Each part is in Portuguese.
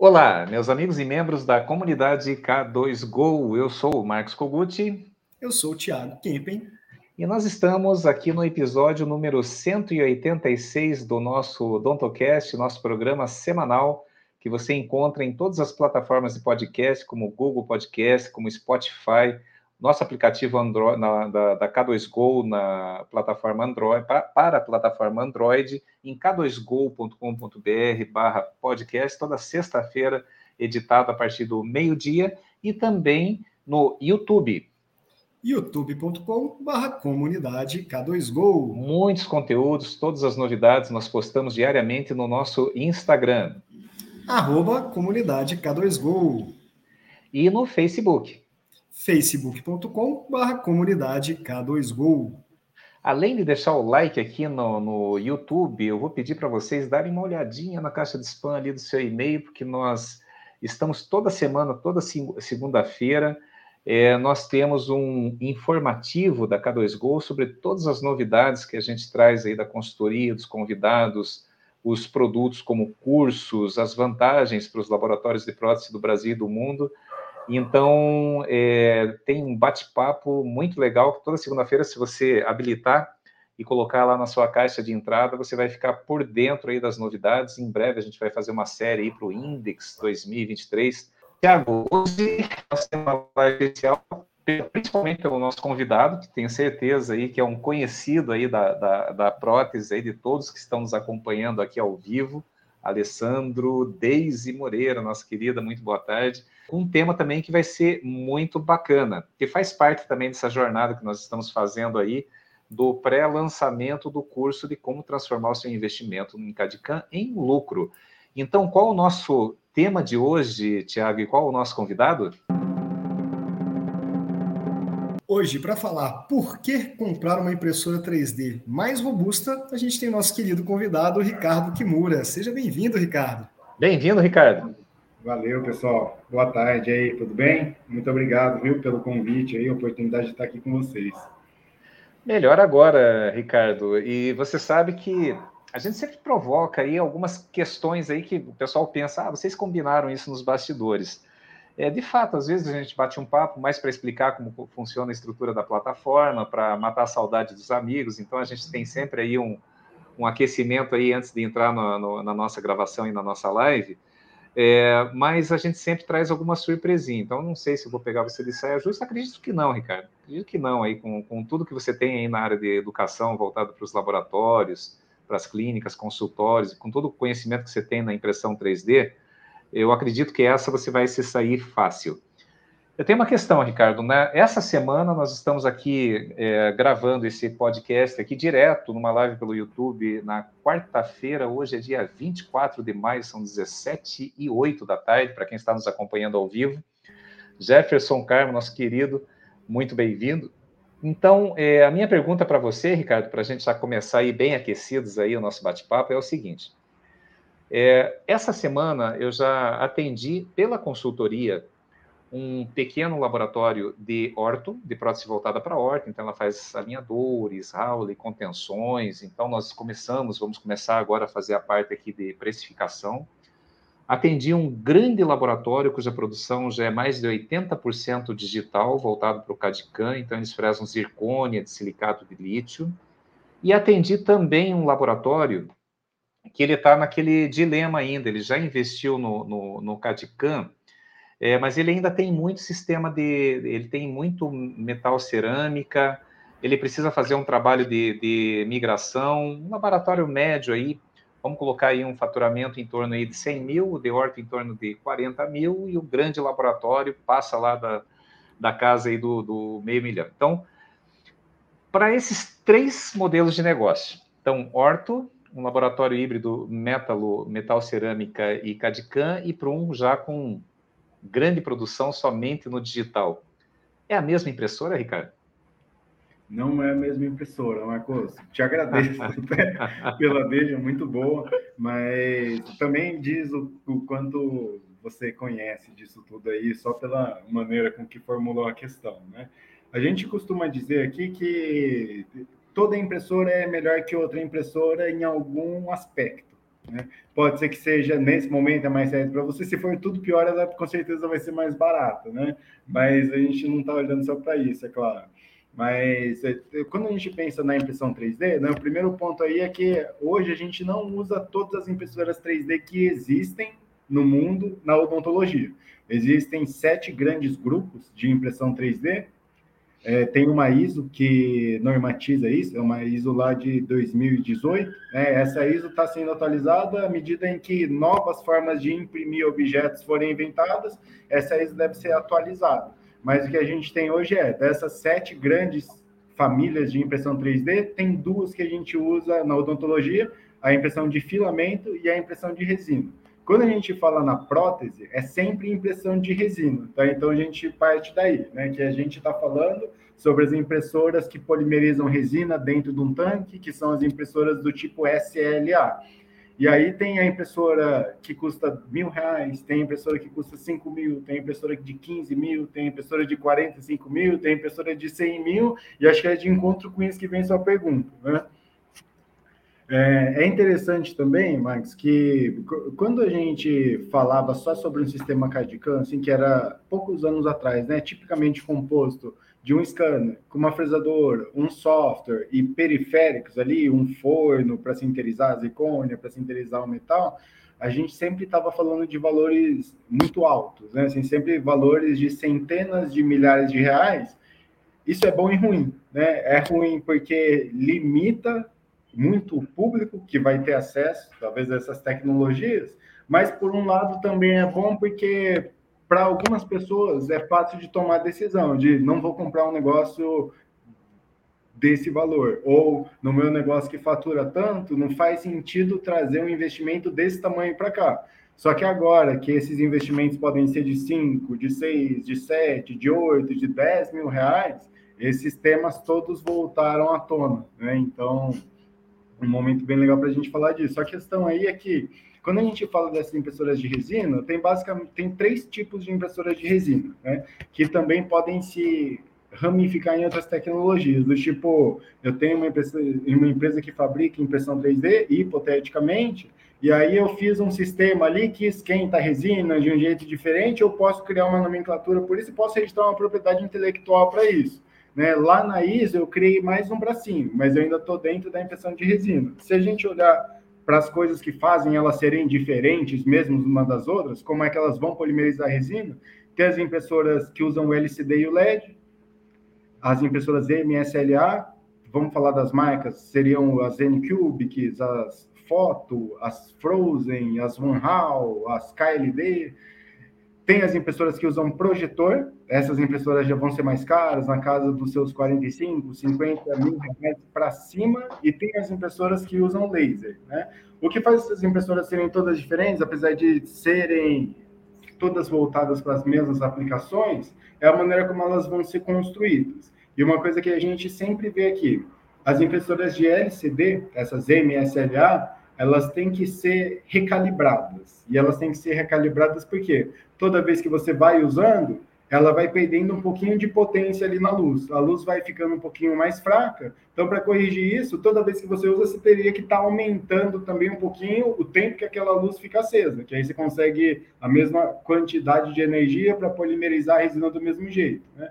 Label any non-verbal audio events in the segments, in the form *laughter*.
Olá, meus amigos e membros da comunidade K2Go. Eu sou o Marcos Koguchi. Eu sou o Thiago Kempen. E nós estamos aqui no episódio número 186 do nosso Dontocast, nosso programa semanal que você encontra em todas as plataformas de podcast, como Google Podcast, como Spotify, nosso aplicativo Android, na, da, da, K2Go na plataforma Android, para, para a plataforma Android, em k2go.com.br barra podcast, toda sexta-feira, editado a partir do meio-dia, e também no YouTube. youtube.com barra comunidade K2Go. Muitos conteúdos, todas as novidades nós postamos diariamente no nosso Instagram. Arroba comunidade K2Go. E no Facebook facebook.com.br comunidade K2Go. Além de deixar o like aqui no, no YouTube, eu vou pedir para vocês darem uma olhadinha na caixa de spam ali do seu e-mail, porque nós estamos toda semana, toda segunda-feira, é, nós temos um informativo da K2Go sobre todas as novidades que a gente traz aí da consultoria, dos convidados, os produtos como cursos, as vantagens para os laboratórios de prótese do Brasil e do mundo. Então, é, tem um bate-papo muito legal. Toda segunda-feira, se você habilitar e colocar lá na sua caixa de entrada, você vai ficar por dentro aí das novidades. Em breve, a gente vai fazer uma série aí para o Index 2023. Tiago, hoje nós temos uma live especial, principalmente pelo nosso convidado, que tenho certeza aí que é um conhecido aí da, da, da prótese aí de todos que estão nos acompanhando aqui ao vivo. Alessandro Deise Moreira, nossa querida, muito boa tarde. Um tema também que vai ser muito bacana, que faz parte também dessa jornada que nós estamos fazendo aí, do pré-lançamento do curso de como transformar o seu investimento em Cadicam em lucro. Então, qual o nosso tema de hoje, Tiago, e qual o nosso convidado? Hoje, para falar por que comprar uma impressora 3D mais robusta, a gente tem nosso querido convidado, Ricardo Kimura. Seja bem-vindo, Ricardo. Bem-vindo, Ricardo. Valeu, pessoal. Boa tarde aí, tudo bem? Muito obrigado, viu, pelo convite aí, a oportunidade de estar aqui com vocês. Melhor agora, Ricardo. E você sabe que a gente sempre provoca aí algumas questões aí que o pessoal pensa, ah, vocês combinaram isso nos bastidores. É, de fato, às vezes a gente bate um papo mais para explicar como funciona a estrutura da plataforma, para matar a saudade dos amigos. Então a gente tem sempre aí um, um aquecimento aí antes de entrar no, no, na nossa gravação e na nossa live. É, mas a gente sempre traz alguma surpresinha. Então não sei se vou pegar você de saia justa. Acredito que não, Ricardo. Acredito que não aí com, com tudo que você tem aí na área de educação voltado para os laboratórios, para as clínicas, consultórios, com todo o conhecimento que você tem na impressão 3D eu acredito que essa você vai se sair fácil. Eu tenho uma questão, Ricardo. Né? Essa semana nós estamos aqui é, gravando esse podcast aqui direto numa live pelo YouTube na quarta-feira. Hoje é dia 24 de maio, são 17 e 8 da tarde, para quem está nos acompanhando ao vivo. Jefferson Carmo, nosso querido, muito bem-vindo. Então, é, a minha pergunta para você, Ricardo, para a gente já começar aí bem aquecidos aí o nosso bate-papo, é o seguinte. É, essa semana eu já atendi pela consultoria um pequeno laboratório de orto, de prótese voltada para orto, então ela faz alinhadores, Howley, contenções, então nós começamos, vamos começar agora a fazer a parte aqui de precificação. Atendi um grande laboratório cuja produção já é mais de 80% digital, voltado para o CAD-CAM, então eles fresam zircônia de silicato de lítio. E atendi também um laboratório que ele está naquele dilema ainda, ele já investiu no, no, no é, mas ele ainda tem muito sistema de, ele tem muito metal cerâmica, ele precisa fazer um trabalho de, de migração, um laboratório médio aí, vamos colocar aí um faturamento em torno aí de 100 mil, o de horta em torno de 40 mil, e o grande laboratório passa lá da, da casa aí do, do meio milhão. Então, para esses três modelos de negócio, então, orto, um laboratório híbrido metalo, metal cerâmica e CAD-CAM e para um já com grande produção somente no digital. É a mesma impressora, Ricardo? Não é a mesma impressora, Marcos. Te agradeço *laughs* *laughs* pela é muito boa, mas também diz o, o, quanto você conhece disso tudo aí, só pela maneira com que formulou a questão, né? A gente costuma dizer aqui que toda impressora é melhor que outra impressora em algum aspecto. Né? Pode ser que seja, nesse momento, é mais certo para você. Se for tudo pior, ela com certeza vai ser mais barata, né? Mas a gente não está olhando só para isso, é claro. Mas é, quando a gente pensa na impressão 3D, né, o primeiro ponto aí é que hoje a gente não usa todas as impressoras 3D que existem no mundo na odontologia. Existem sete grandes grupos de impressão 3D. É, tem uma ISO que normatiza isso, é uma ISO lá de 2018. Né? Essa ISO está sendo atualizada à medida em que novas formas de imprimir objetos forem inventadas, essa ISO deve ser atualizada. Mas o que a gente tem hoje é, dessas sete grandes famílias de impressão 3D, tem duas que a gente usa na odontologia, a impressão de filamento e a impressão de resina. Quando a gente fala na prótese, é sempre impressão de resina, tá? Então a gente parte daí, né? Que a gente está falando sobre as impressoras que polimerizam resina dentro de um tanque, que são as impressoras do tipo SLA. E aí tem a impressora que custa mil reais, tem impressora que custa cinco mil, tem impressora de 15 mil, tem impressora de 45 mil, tem impressora de 100 mil, e acho que é de encontro com isso que vem sua pergunta, né? É, é, interessante também, Max, que quando a gente falava só sobre um sistema CAD-CAM, assim, que era poucos anos atrás, né, tipicamente composto de um scanner, com uma fresadora, um software e periféricos ali, um forno para sinterizar a zircônia, para sinterizar o metal, a gente sempre estava falando de valores muito altos, né? Assim, sempre valores de centenas de milhares de reais. Isso é bom e ruim, né? É ruim porque limita muito público que vai ter acesso, talvez, a essas tecnologias, mas, por um lado, também é bom porque, para algumas pessoas, é fácil de tomar decisão de não vou comprar um negócio desse valor, ou no meu negócio que fatura tanto, não faz sentido trazer um investimento desse tamanho para cá. Só que agora que esses investimentos podem ser de 5, de 6, de 7, de 8, de 10 mil reais, esses temas todos voltaram à tona. Né? Então, um momento bem legal para a gente falar disso. A questão aí é que, quando a gente fala dessas impressoras de resina, tem basicamente tem três tipos de impressoras de resina, né? Que também podem se ramificar em outras tecnologias, do tipo, eu tenho uma empresa, uma empresa que fabrica impressão 3D, hipoteticamente, e aí eu fiz um sistema ali que esquenta a resina de um jeito diferente, eu posso criar uma nomenclatura por isso e posso registrar uma propriedade intelectual para isso. Né? Lá na ISO eu criei mais um bracinho, mas eu ainda estou dentro da impressão de resina. Se a gente olhar para as coisas que fazem elas serem diferentes mesmo uma das outras, como é que elas vão polimerizar a resina, tem as impressoras que usam o LCD e o LED, as impressoras MSLA, vamos falar das marcas, seriam as N-Cubics, as Foto, as Frozen, as Van Hal, as KLD, tem as impressoras que usam projetor, essas impressoras já vão ser mais caras, na casa dos seus 45, 50 mil reais para cima, e tem as impressoras que usam laser. Né? O que faz essas impressoras serem todas diferentes, apesar de serem todas voltadas para as mesmas aplicações, é a maneira como elas vão ser construídas. E uma coisa que a gente sempre vê aqui, as impressoras de LCD, essas MSLA, elas têm que ser recalibradas. E elas têm que ser recalibradas porque toda vez que você vai usando, ela vai perdendo um pouquinho de potência ali na luz. A luz vai ficando um pouquinho mais fraca. Então, para corrigir isso, toda vez que você usa, você teria que estar tá aumentando também um pouquinho o tempo que aquela luz fica acesa, que aí você consegue a mesma quantidade de energia para polimerizar a resina do mesmo jeito. Né?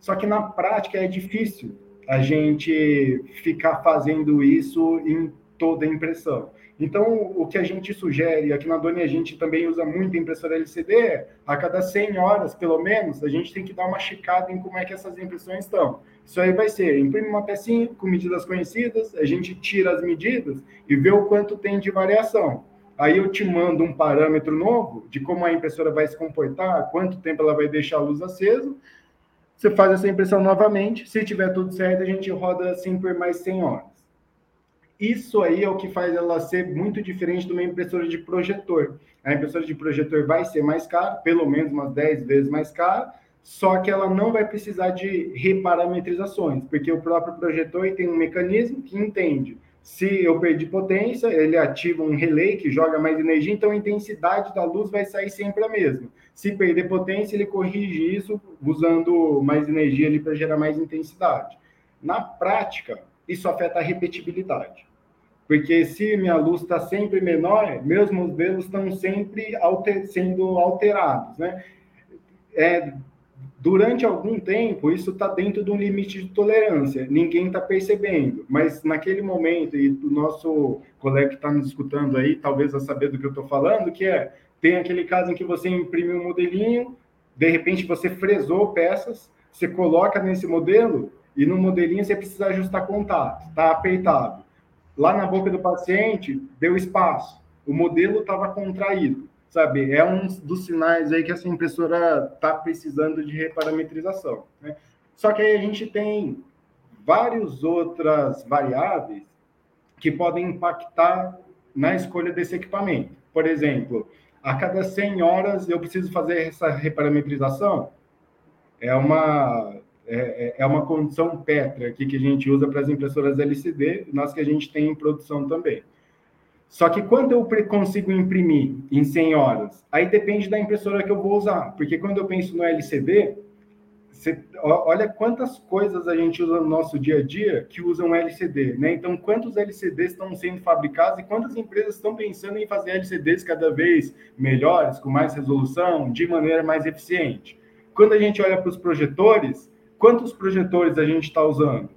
Só que na prática é difícil a gente ficar fazendo isso em toda a impressão. Então, o que a gente sugere, aqui na Doni a gente também usa muito impressora LCD, a cada 100 horas, pelo menos, a gente tem que dar uma checada em como é que essas impressões estão. Isso aí vai ser, imprime uma pecinha com medidas conhecidas, a gente tira as medidas e vê o quanto tem de variação. Aí eu te mando um parâmetro novo de como a impressora vai se comportar, quanto tempo ela vai deixar a luz acesa, você faz essa impressão novamente, se tiver tudo certo, a gente roda assim por mais 100 horas. Isso aí é o que faz ela ser muito diferente de uma impressora de projetor. A impressora de projetor vai ser mais cara, pelo menos umas 10 vezes mais cara, só que ela não vai precisar de reparametrizações, porque o próprio projetor tem um mecanismo que entende. Se eu perdi potência, ele ativa um relay que joga mais energia, então a intensidade da luz vai sair sempre a mesma. Se perder potência, ele corrige isso usando mais energia ali para gerar mais intensidade. Na prática, isso afeta a repetibilidade. Porque se minha luz está sempre menor, meus modelos estão sempre alter, sendo alterados, né? É, durante algum tempo, isso está dentro de um limite de tolerância. Ninguém está percebendo, mas naquele momento, e o nosso colega que está nos escutando aí, talvez a saber do que eu estou falando, que é, tem aquele caso em que você imprime um modelinho, de repente você fresou peças, você coloca nesse modelo e no modelinho você precisa ajustar contato, está apertado. Lá na boca do paciente deu espaço, o modelo estava contraído, sabe? É um dos sinais aí que essa impressora está precisando de reparametrização. Né? Só que aí a gente tem várias outras variáveis que podem impactar na escolha desse equipamento. Por exemplo, a cada 100 horas eu preciso fazer essa reparametrização? É uma, é, é, é uma condição pétrea aqui que a gente usa para as impressoras LCD, nós que a gente tem em produção também. Só que quando eu consigo imprimir em 100 horas? Aí depende da impressora que eu vou usar, porque quando eu penso no LCD, você, olha quantas coisas a gente usa no nosso dia a dia que usam LCD, né? Então, quantos LCDs estão sendo fabricados e quantas empresas estão pensando em fazer LCDs cada vez melhores, com mais resolução, de maneira mais eficiente? Quando a gente olha para os projetores, quantos projetores a gente está usando?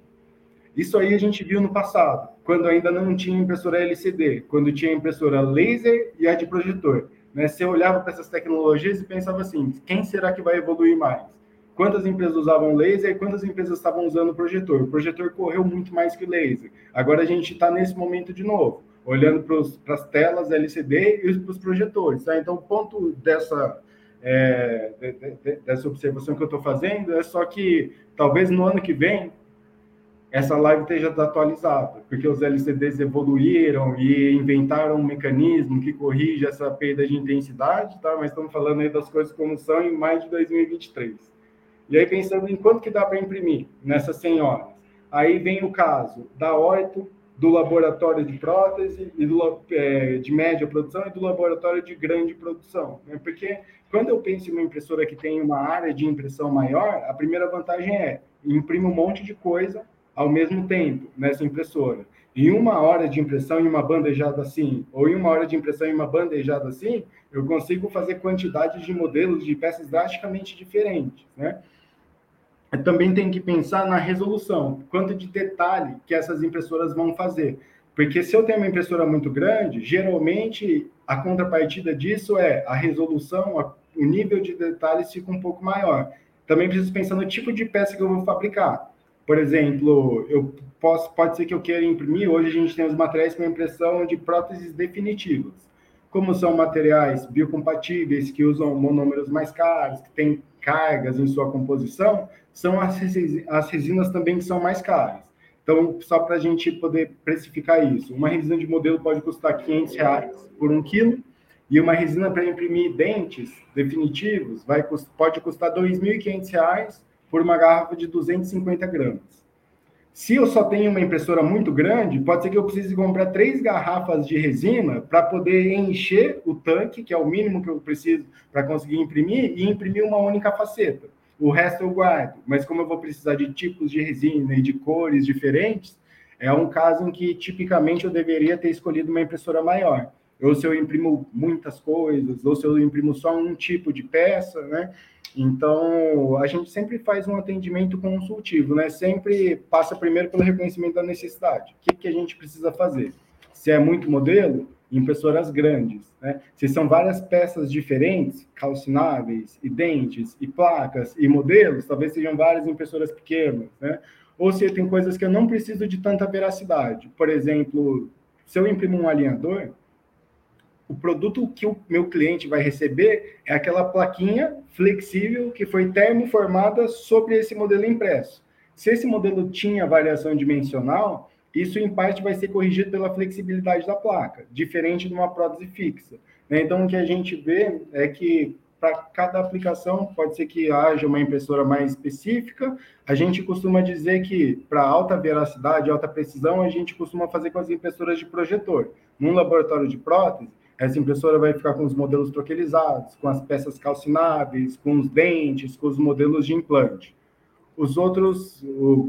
Isso aí a gente viu no passado, quando ainda não tinha impressora LCD, quando tinha impressora laser e a de projetor. Né? Você olhava para essas tecnologias e pensava assim: quem será que vai evoluir mais? quantas empresas usavam laser e quantas empresas estavam usando projetor. O projetor correu muito mais que o laser. Agora a gente está nesse momento de novo, olhando para as telas LCD e para os projetores. Tá? Então, o ponto dessa, é, de, de, dessa observação que eu estou fazendo é só que talvez no ano que vem essa live esteja atualizada, porque os LCDs evoluíram e inventaram um mecanismo que corrige essa perda de intensidade, tá? Mas estamos falando aí das coisas como são em mais de 2023. E aí, pensando em quanto que dá para imprimir nessas 100 horas. Aí vem o caso da Orto, do laboratório de prótese, e do, é, de média produção e do laboratório de grande produção. Né? Porque quando eu penso em uma impressora que tem uma área de impressão maior, a primeira vantagem é imprimir um monte de coisa ao mesmo tempo nessa impressora. Em uma hora de impressão em uma bandejada assim, ou em uma hora de impressão em uma bandejada assim, eu consigo fazer quantidades de modelos de peças drasticamente diferentes, né? também tem que pensar na resolução, quanto de detalhe que essas impressoras vão fazer. Porque se eu tenho uma impressora muito grande, geralmente a contrapartida disso é a resolução, a, o nível de detalhes fica um pouco maior. Também preciso pensar no tipo de peça que eu vou fabricar. Por exemplo, eu posso, pode ser que eu queira imprimir, hoje a gente tem os materiais para impressão de próteses definitivas. Como são materiais biocompatíveis, que usam monômeros mais caros, que têm cargas em sua composição, são as, as resinas também que são mais caras. Então, só para a gente poder precificar isso, uma resina de modelo pode custar 500 reais por um quilo, e uma resina para imprimir dentes definitivos vai, pode custar 2.500 reais por uma garrafa de 250 gramas. Se eu só tenho uma impressora muito grande, pode ser que eu precise comprar três garrafas de resina para poder encher o tanque, que é o mínimo que eu preciso para conseguir imprimir, e imprimir uma única faceta. O resto eu guardo, mas como eu vou precisar de tipos de resina e de cores diferentes, é um caso em que tipicamente eu deveria ter escolhido uma impressora maior. Ou se eu imprimo muitas coisas, ou se eu imprimo só um tipo de peça, né? Então, a gente sempre faz um atendimento consultivo, né? Sempre passa primeiro pelo reconhecimento da necessidade. O que, que a gente precisa fazer? Se é muito modelo, impressoras grandes, né? Se são várias peças diferentes, calcináveis, e dentes, e placas, e modelos, talvez sejam várias impressoras pequenas, né? Ou se tem coisas que eu não preciso de tanta veracidade. Por exemplo, se eu imprimo um alinhador, o produto que o meu cliente vai receber é aquela plaquinha flexível que foi termoformada sobre esse modelo impresso. Se esse modelo tinha variação dimensional, isso em parte vai ser corrigido pela flexibilidade da placa, diferente de uma prótese fixa. Né? Então, o que a gente vê é que para cada aplicação pode ser que haja uma impressora mais específica. A gente costuma dizer que para alta veracidade, alta precisão, a gente costuma fazer com as impressoras de projetor. Num laboratório de prótese, essa impressora vai ficar com os modelos troquelizados, com as peças calcináveis, com os dentes, com os modelos de implante. os outros,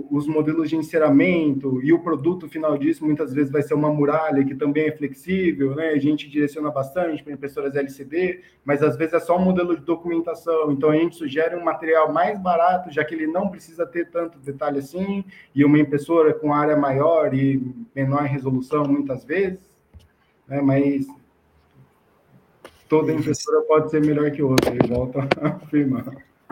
os modelos de enceramento e o produto final disso muitas vezes vai ser uma muralha que também é flexível, né? A gente direciona bastante para impressoras LCD, mas às vezes é só um modelo de documentação. Então a gente sugere um material mais barato, já que ele não precisa ter tanto detalhe assim, e uma impressora com área maior e menor resolução muitas vezes, né? Mas toda impressora pode ser melhor que outra, e volto a *laughs* afirmar.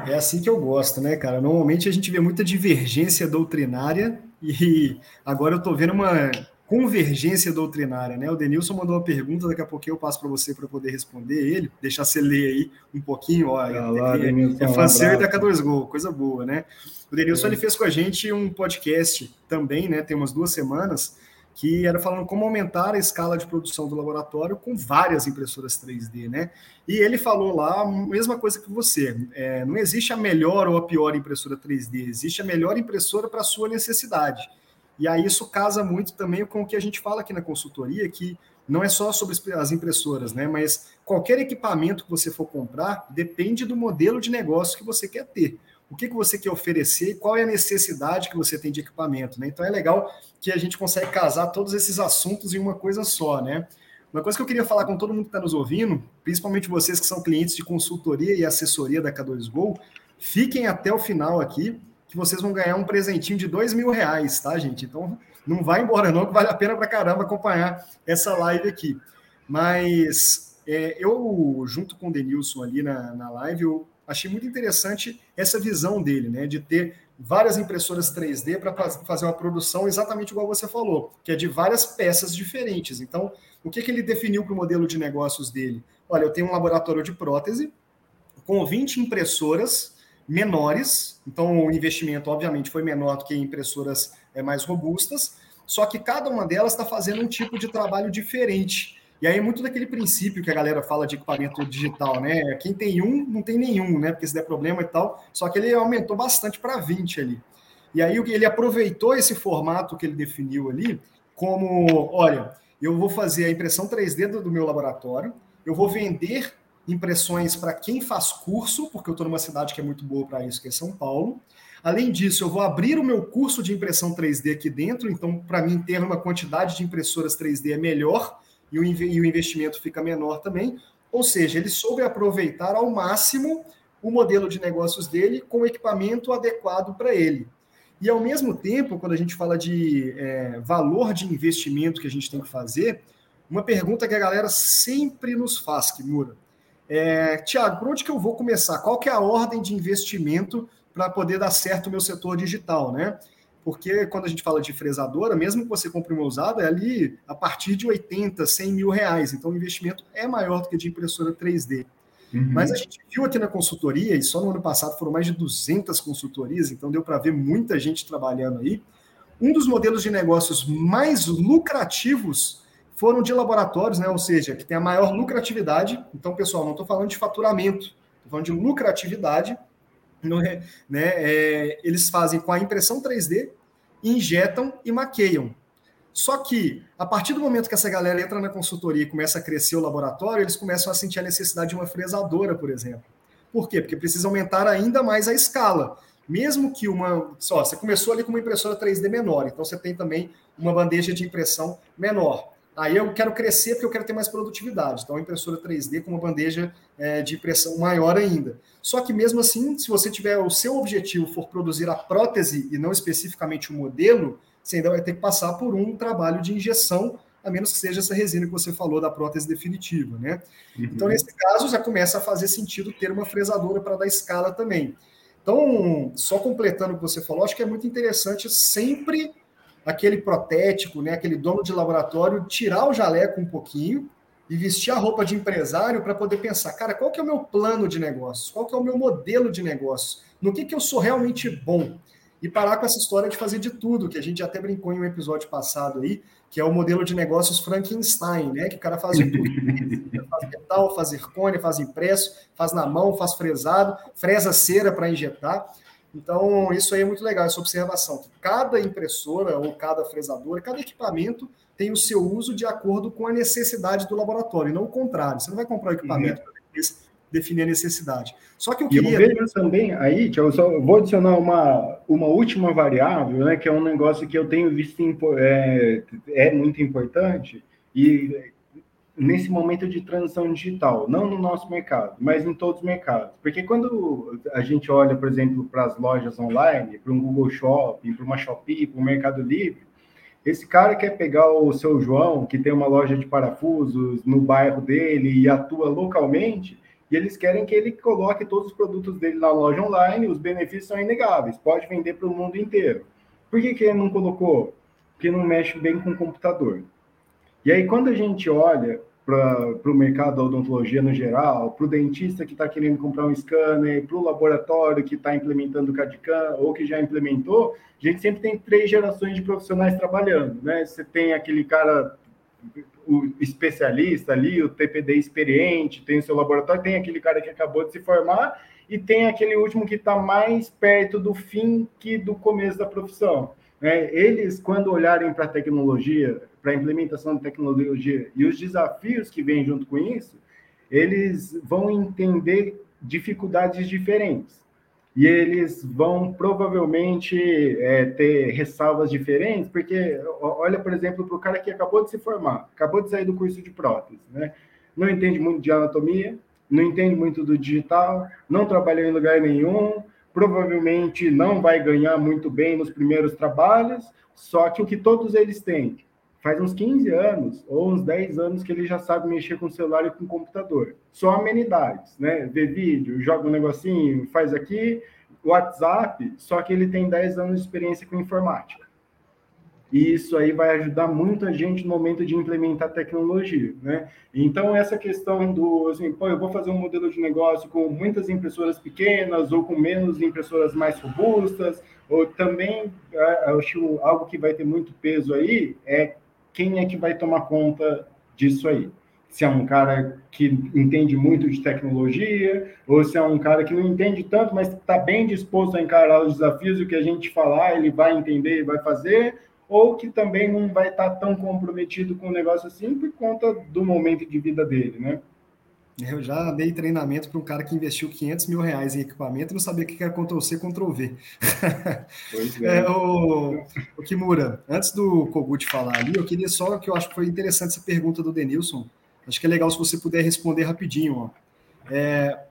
É assim que eu gosto, né, cara? Normalmente a gente vê muita divergência doutrinária e agora eu estou vendo uma convergência doutrinária, né? O Denilson mandou uma pergunta, daqui a pouquinho eu passo para você para poder responder ele, deixar você ler aí um pouquinho, ó, é, lá, é, é fã um da K2Go, coisa boa, né? O Denilson é. ele fez com a gente um podcast também, né? Tem umas duas semanas, que era falando como aumentar a escala de produção do laboratório com várias impressoras 3D, né? E ele falou lá a mesma coisa que você. É, não existe a melhor ou a pior impressora 3D, existe a melhor impressora para a sua necessidade. E aí isso casa muito também com o que a gente fala aqui na consultoria, que não é só sobre as impressoras, né? Mas qualquer equipamento que você for comprar depende do modelo de negócio que você quer ter o que, que você quer oferecer e qual é a necessidade que você tem de equipamento. Né? Então é legal que a gente consegue casar todos esses assuntos em uma coisa só. Né? Uma coisa que eu queria falar com todo mundo que está nos ouvindo, principalmente vocês que são clientes de consultoria e assessoria da K2Go, fiquem até o final aqui, que vocês vão ganhar um presentinho de dois mil reais, tá, gente? Então não vai embora não, que vale a pena para caramba acompanhar essa live aqui. Mas é, eu, junto com o Denilson ali na, na live, eu achei muito interessante essa visão dele, né, de ter várias impressoras 3D para fazer uma produção exatamente igual você falou, que é de várias peças diferentes. Então, o que, que ele definiu para o modelo de negócios dele? Olha, eu tenho um laboratório de prótese com 20 impressoras menores, então o investimento, obviamente, foi menor do que impressoras é, mais robustas, só que cada uma delas está fazendo um tipo de trabalho diferente. E aí, muito daquele princípio que a galera fala de equipamento digital, né? Quem tem um, não tem nenhum, né? Porque se der problema e tal. Só que ele aumentou bastante para 20 ali. E aí, ele aproveitou esse formato que ele definiu ali, como: olha, eu vou fazer a impressão 3D do meu laboratório, eu vou vender impressões para quem faz curso, porque eu estou numa cidade que é muito boa para isso, que é São Paulo. Além disso, eu vou abrir o meu curso de impressão 3D aqui dentro, então, para mim, ter uma quantidade de impressoras 3D é melhor e o, e o investimento fica menor também. Ou seja, ele soube aproveitar ao máximo o modelo de negócios dele com equipamento adequado para ele. E ao mesmo tempo, quando a gente fala de é, valor de investimento que a gente tem que fazer, uma pergunta que a galera sempre nos faz, Kimura, é, Tiago, por onde que eu vou começar? Qual que é a ordem de investimento para poder dar certo o meu setor digital, né? Porque quando a gente fala de fresadora, mesmo que você compre uma usada, é ali a partir de 80, 100 mil reais. Então o investimento é maior do que de impressora 3D. Uhum. Mas a gente viu aqui na consultoria, e só no ano passado foram mais de 200 consultorias, então deu para ver muita gente trabalhando aí. Um dos modelos de negócios mais lucrativos foram de laboratórios, né? ou seja, que tem a maior lucratividade. Então, pessoal, não estou falando de faturamento, estou falando de lucratividade é, né, é, eles fazem com a impressão 3D, injetam e maqueiam. Só que, a partir do momento que essa galera entra na consultoria e começa a crescer o laboratório, eles começam a sentir a necessidade de uma fresadora, por exemplo. Por quê? Porque precisa aumentar ainda mais a escala. Mesmo que uma. Só, você começou ali com uma impressora 3D menor, então você tem também uma bandeja de impressão menor. Aí eu quero crescer porque eu quero ter mais produtividade. Então, a impressora 3D com uma bandeja é, de impressão maior ainda. Só que mesmo assim, se você tiver o seu objetivo for produzir a prótese e não especificamente o modelo, você ainda vai ter que passar por um trabalho de injeção, a menos que seja essa resina que você falou da prótese definitiva, né? Uhum. Então, nesse caso, já começa a fazer sentido ter uma fresadora para dar escala também. Então, só completando o que você falou, acho que é muito interessante sempre aquele protético, né, aquele dono de laboratório, tirar o jaleco um pouquinho e vestir a roupa de empresário para poder pensar, cara, qual que é o meu plano de negócios? Qual que é o meu modelo de negócios? No que, que eu sou realmente bom? E parar com essa história de fazer de tudo, que a gente até brincou em um episódio passado aí, que é o modelo de negócios Frankenstein, né? Que o cara faz tudo. *laughs* faz metal, faz zircônia, faz impresso, faz na mão, faz fresado, fresa cera para injetar. Então, isso aí é muito legal, essa observação. Cada impressora ou cada fresadora, cada equipamento tem o seu uso de acordo com a necessidade do laboratório, e não o contrário. Você não vai comprar o equipamento uhum. para definir a necessidade. Só que eu queria... E eu vejo também, aí, eu só vou adicionar uma, uma última variável, né, que é um negócio que eu tenho visto é, é muito importante, e nesse momento de transição digital, não no nosso mercado, mas em todos os mercados. Porque quando a gente olha, por exemplo, para as lojas online, para um Google Shopping, para uma Shopee, para o Mercado Livre, esse cara quer pegar o seu João, que tem uma loja de parafusos no bairro dele e atua localmente, e eles querem que ele coloque todos os produtos dele na loja online, os benefícios são inegáveis, pode vender para o mundo inteiro. Por que, que ele não colocou? Porque não mexe bem com o computador. E aí, quando a gente olha para o mercado da odontologia no geral, para o dentista que está querendo comprar um scanner, para o laboratório que está implementando o CAD-CAM ou que já implementou, a gente sempre tem três gerações de profissionais trabalhando, né? Você tem aquele cara, o especialista ali, o TPD experiente, tem o seu laboratório, tem aquele cara que acabou de se formar e tem aquele último que está mais perto do fim que do começo da profissão. Né? Eles, quando olharem para a tecnologia, para a implementação de tecnologia e os desafios que vêm junto com isso, eles vão entender dificuldades diferentes. E eles vão provavelmente é, ter ressalvas diferentes, porque olha, por exemplo, para o cara que acabou de se formar, acabou de sair do curso de prótese, né? não entende muito de anatomia, não entende muito do digital, não trabalhou em lugar nenhum, provavelmente não vai ganhar muito bem nos primeiros trabalhos, só que o que todos eles têm faz uns 15 anos ou uns 10 anos que ele já sabe mexer com celular e com computador. Só amenidades, né? Ver vídeo, joga um negocinho, faz aqui, WhatsApp, só que ele tem 10 anos de experiência com informática. E isso aí vai ajudar muito a gente no momento de implementar tecnologia, né? Então, essa questão do, assim, pô, eu vou fazer um modelo de negócio com muitas impressoras pequenas ou com menos impressoras mais robustas, ou também, é, acho algo que vai ter muito peso aí é quem é que vai tomar conta disso aí? Se é um cara que entende muito de tecnologia, ou se é um cara que não entende tanto, mas está bem disposto a encarar os desafios o que a gente falar, ele vai entender e vai fazer, ou que também não vai estar tá tão comprometido com o negócio assim por conta do momento de vida dele, né? Eu já dei treinamento para um cara que investiu 500 mil reais em equipamento e não sabia o que era Ctrl-C, Ctrl-V. Pois *laughs* é. é o, o Kimura, antes do Kogut falar ali, eu queria só, que eu acho que foi interessante essa pergunta do Denilson, acho que é legal se você puder responder rapidinho. Ó. É,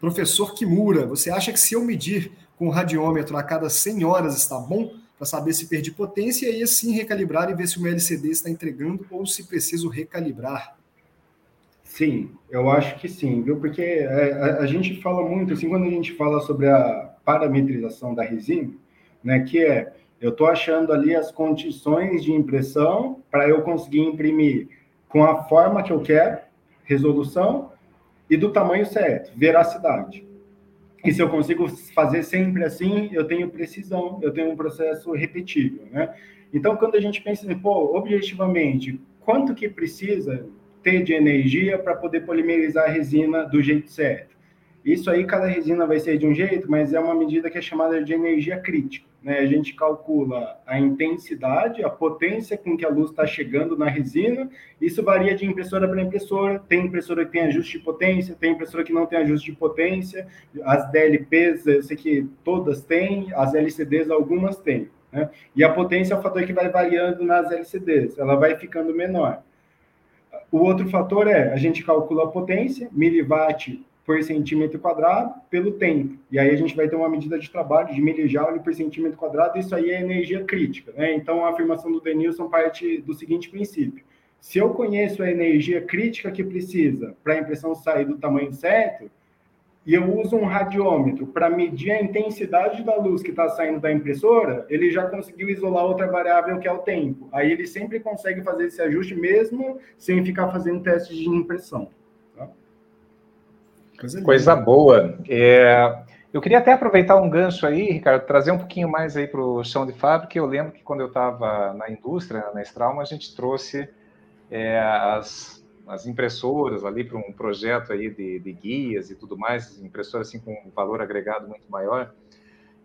professor Kimura, você acha que se eu medir com o radiômetro a cada 100 horas está bom para saber se perdi potência e assim recalibrar e ver se o meu LCD está entregando ou se preciso recalibrar? Sim, eu acho que sim, viu? Porque é, a, a, gente fala muito, assim, quando a gente fala sobre a parametrização da resina, né, que é, eu estou achando ali as condições de impressão para eu conseguir imprimir com a forma que eu quero, resolução, e do tamanho certo, veracidade. E se eu consigo fazer sempre assim, eu tenho precisão, eu tenho um processo repetível, né? Então, quando a gente pensa, em, pô, objetivamente, quanto que precisa ter de energia para poder polimerizar a resina do jeito certo. Isso aí, cada resina vai ser de um jeito, mas é uma medida que é chamada de energia crítica. Né? A gente calcula a intensidade, a potência com que a luz está chegando na resina. Isso varia de impressora para impressora. Tem impressora que tem ajuste de potência, tem impressora que não tem ajuste de potência. As DLPs, eu sei que todas têm, as LCDs, algumas têm. Né? E a potência é o fator que vai variando nas LCDs, ela vai ficando menor. O outro fator é, a gente calcula a potência, miliwatt por centímetro quadrado, pelo tempo. E aí a gente vai ter uma medida de trabalho de milijoule por centímetro quadrado, isso aí é energia crítica. Né? Então, a afirmação do Denilson parte do seguinte princípio. Se eu conheço a energia crítica que precisa para a impressão sair do tamanho certo, e eu uso um radiômetro para medir a intensidade da luz que está saindo da impressora, ele já conseguiu isolar outra variável que é o tempo. Aí ele sempre consegue fazer esse ajuste mesmo sem ficar fazendo testes de impressão. Tá? Coisa, Coisa boa. É, eu queria até aproveitar um gancho aí, Ricardo, trazer um pouquinho mais aí para o chão de fábrica. Eu lembro que quando eu estava na indústria, na Estrauma, a gente trouxe é, as as impressoras ali para um projeto aí de, de, guias e tudo mais, impressoras assim com um valor agregado muito maior.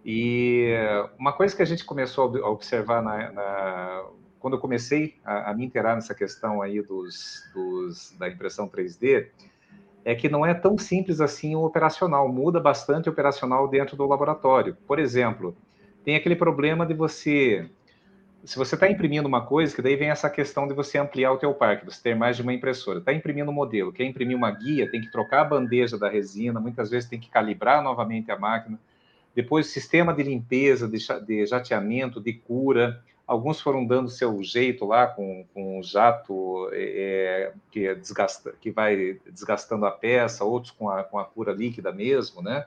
E uma coisa que a gente começou a observar na, na quando eu comecei a, a, me interar nessa questão aí dos, dos, da impressão 3D, é que não é tão simples assim o operacional, muda bastante o operacional dentro do laboratório. Por exemplo, tem aquele problema de você se você está imprimindo uma coisa, que daí vem essa questão de você ampliar o teu parque, você ter mais de uma impressora. Está imprimindo um modelo, quer imprimir uma guia, tem que trocar a bandeja da resina, muitas vezes tem que calibrar novamente a máquina. Depois, sistema de limpeza, de, de jateamento, de cura. Alguns foram dando seu jeito lá com, com o jato é, que, é desgasta, que vai desgastando a peça, outros com a, com a cura líquida mesmo, né?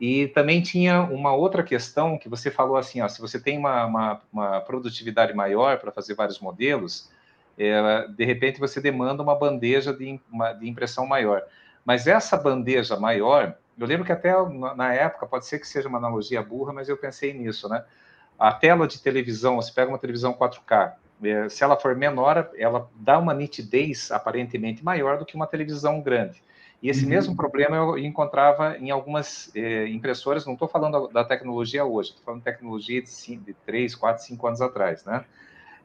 E também tinha uma outra questão que você falou assim, ó, se você tem uma, uma, uma produtividade maior para fazer vários modelos, é, de repente você demanda uma bandeja de, uma, de impressão maior. Mas essa bandeja maior, eu lembro que até na época, pode ser que seja uma analogia burra, mas eu pensei nisso, né? A tela de televisão, você pega uma televisão 4K, é, se ela for menor, ela dá uma nitidez aparentemente maior do que uma televisão grande. E esse uhum. mesmo problema eu encontrava em algumas eh, impressoras, não estou falando da tecnologia hoje, estou falando de tecnologia de, cinco, de 3, 4, 5 anos atrás, né?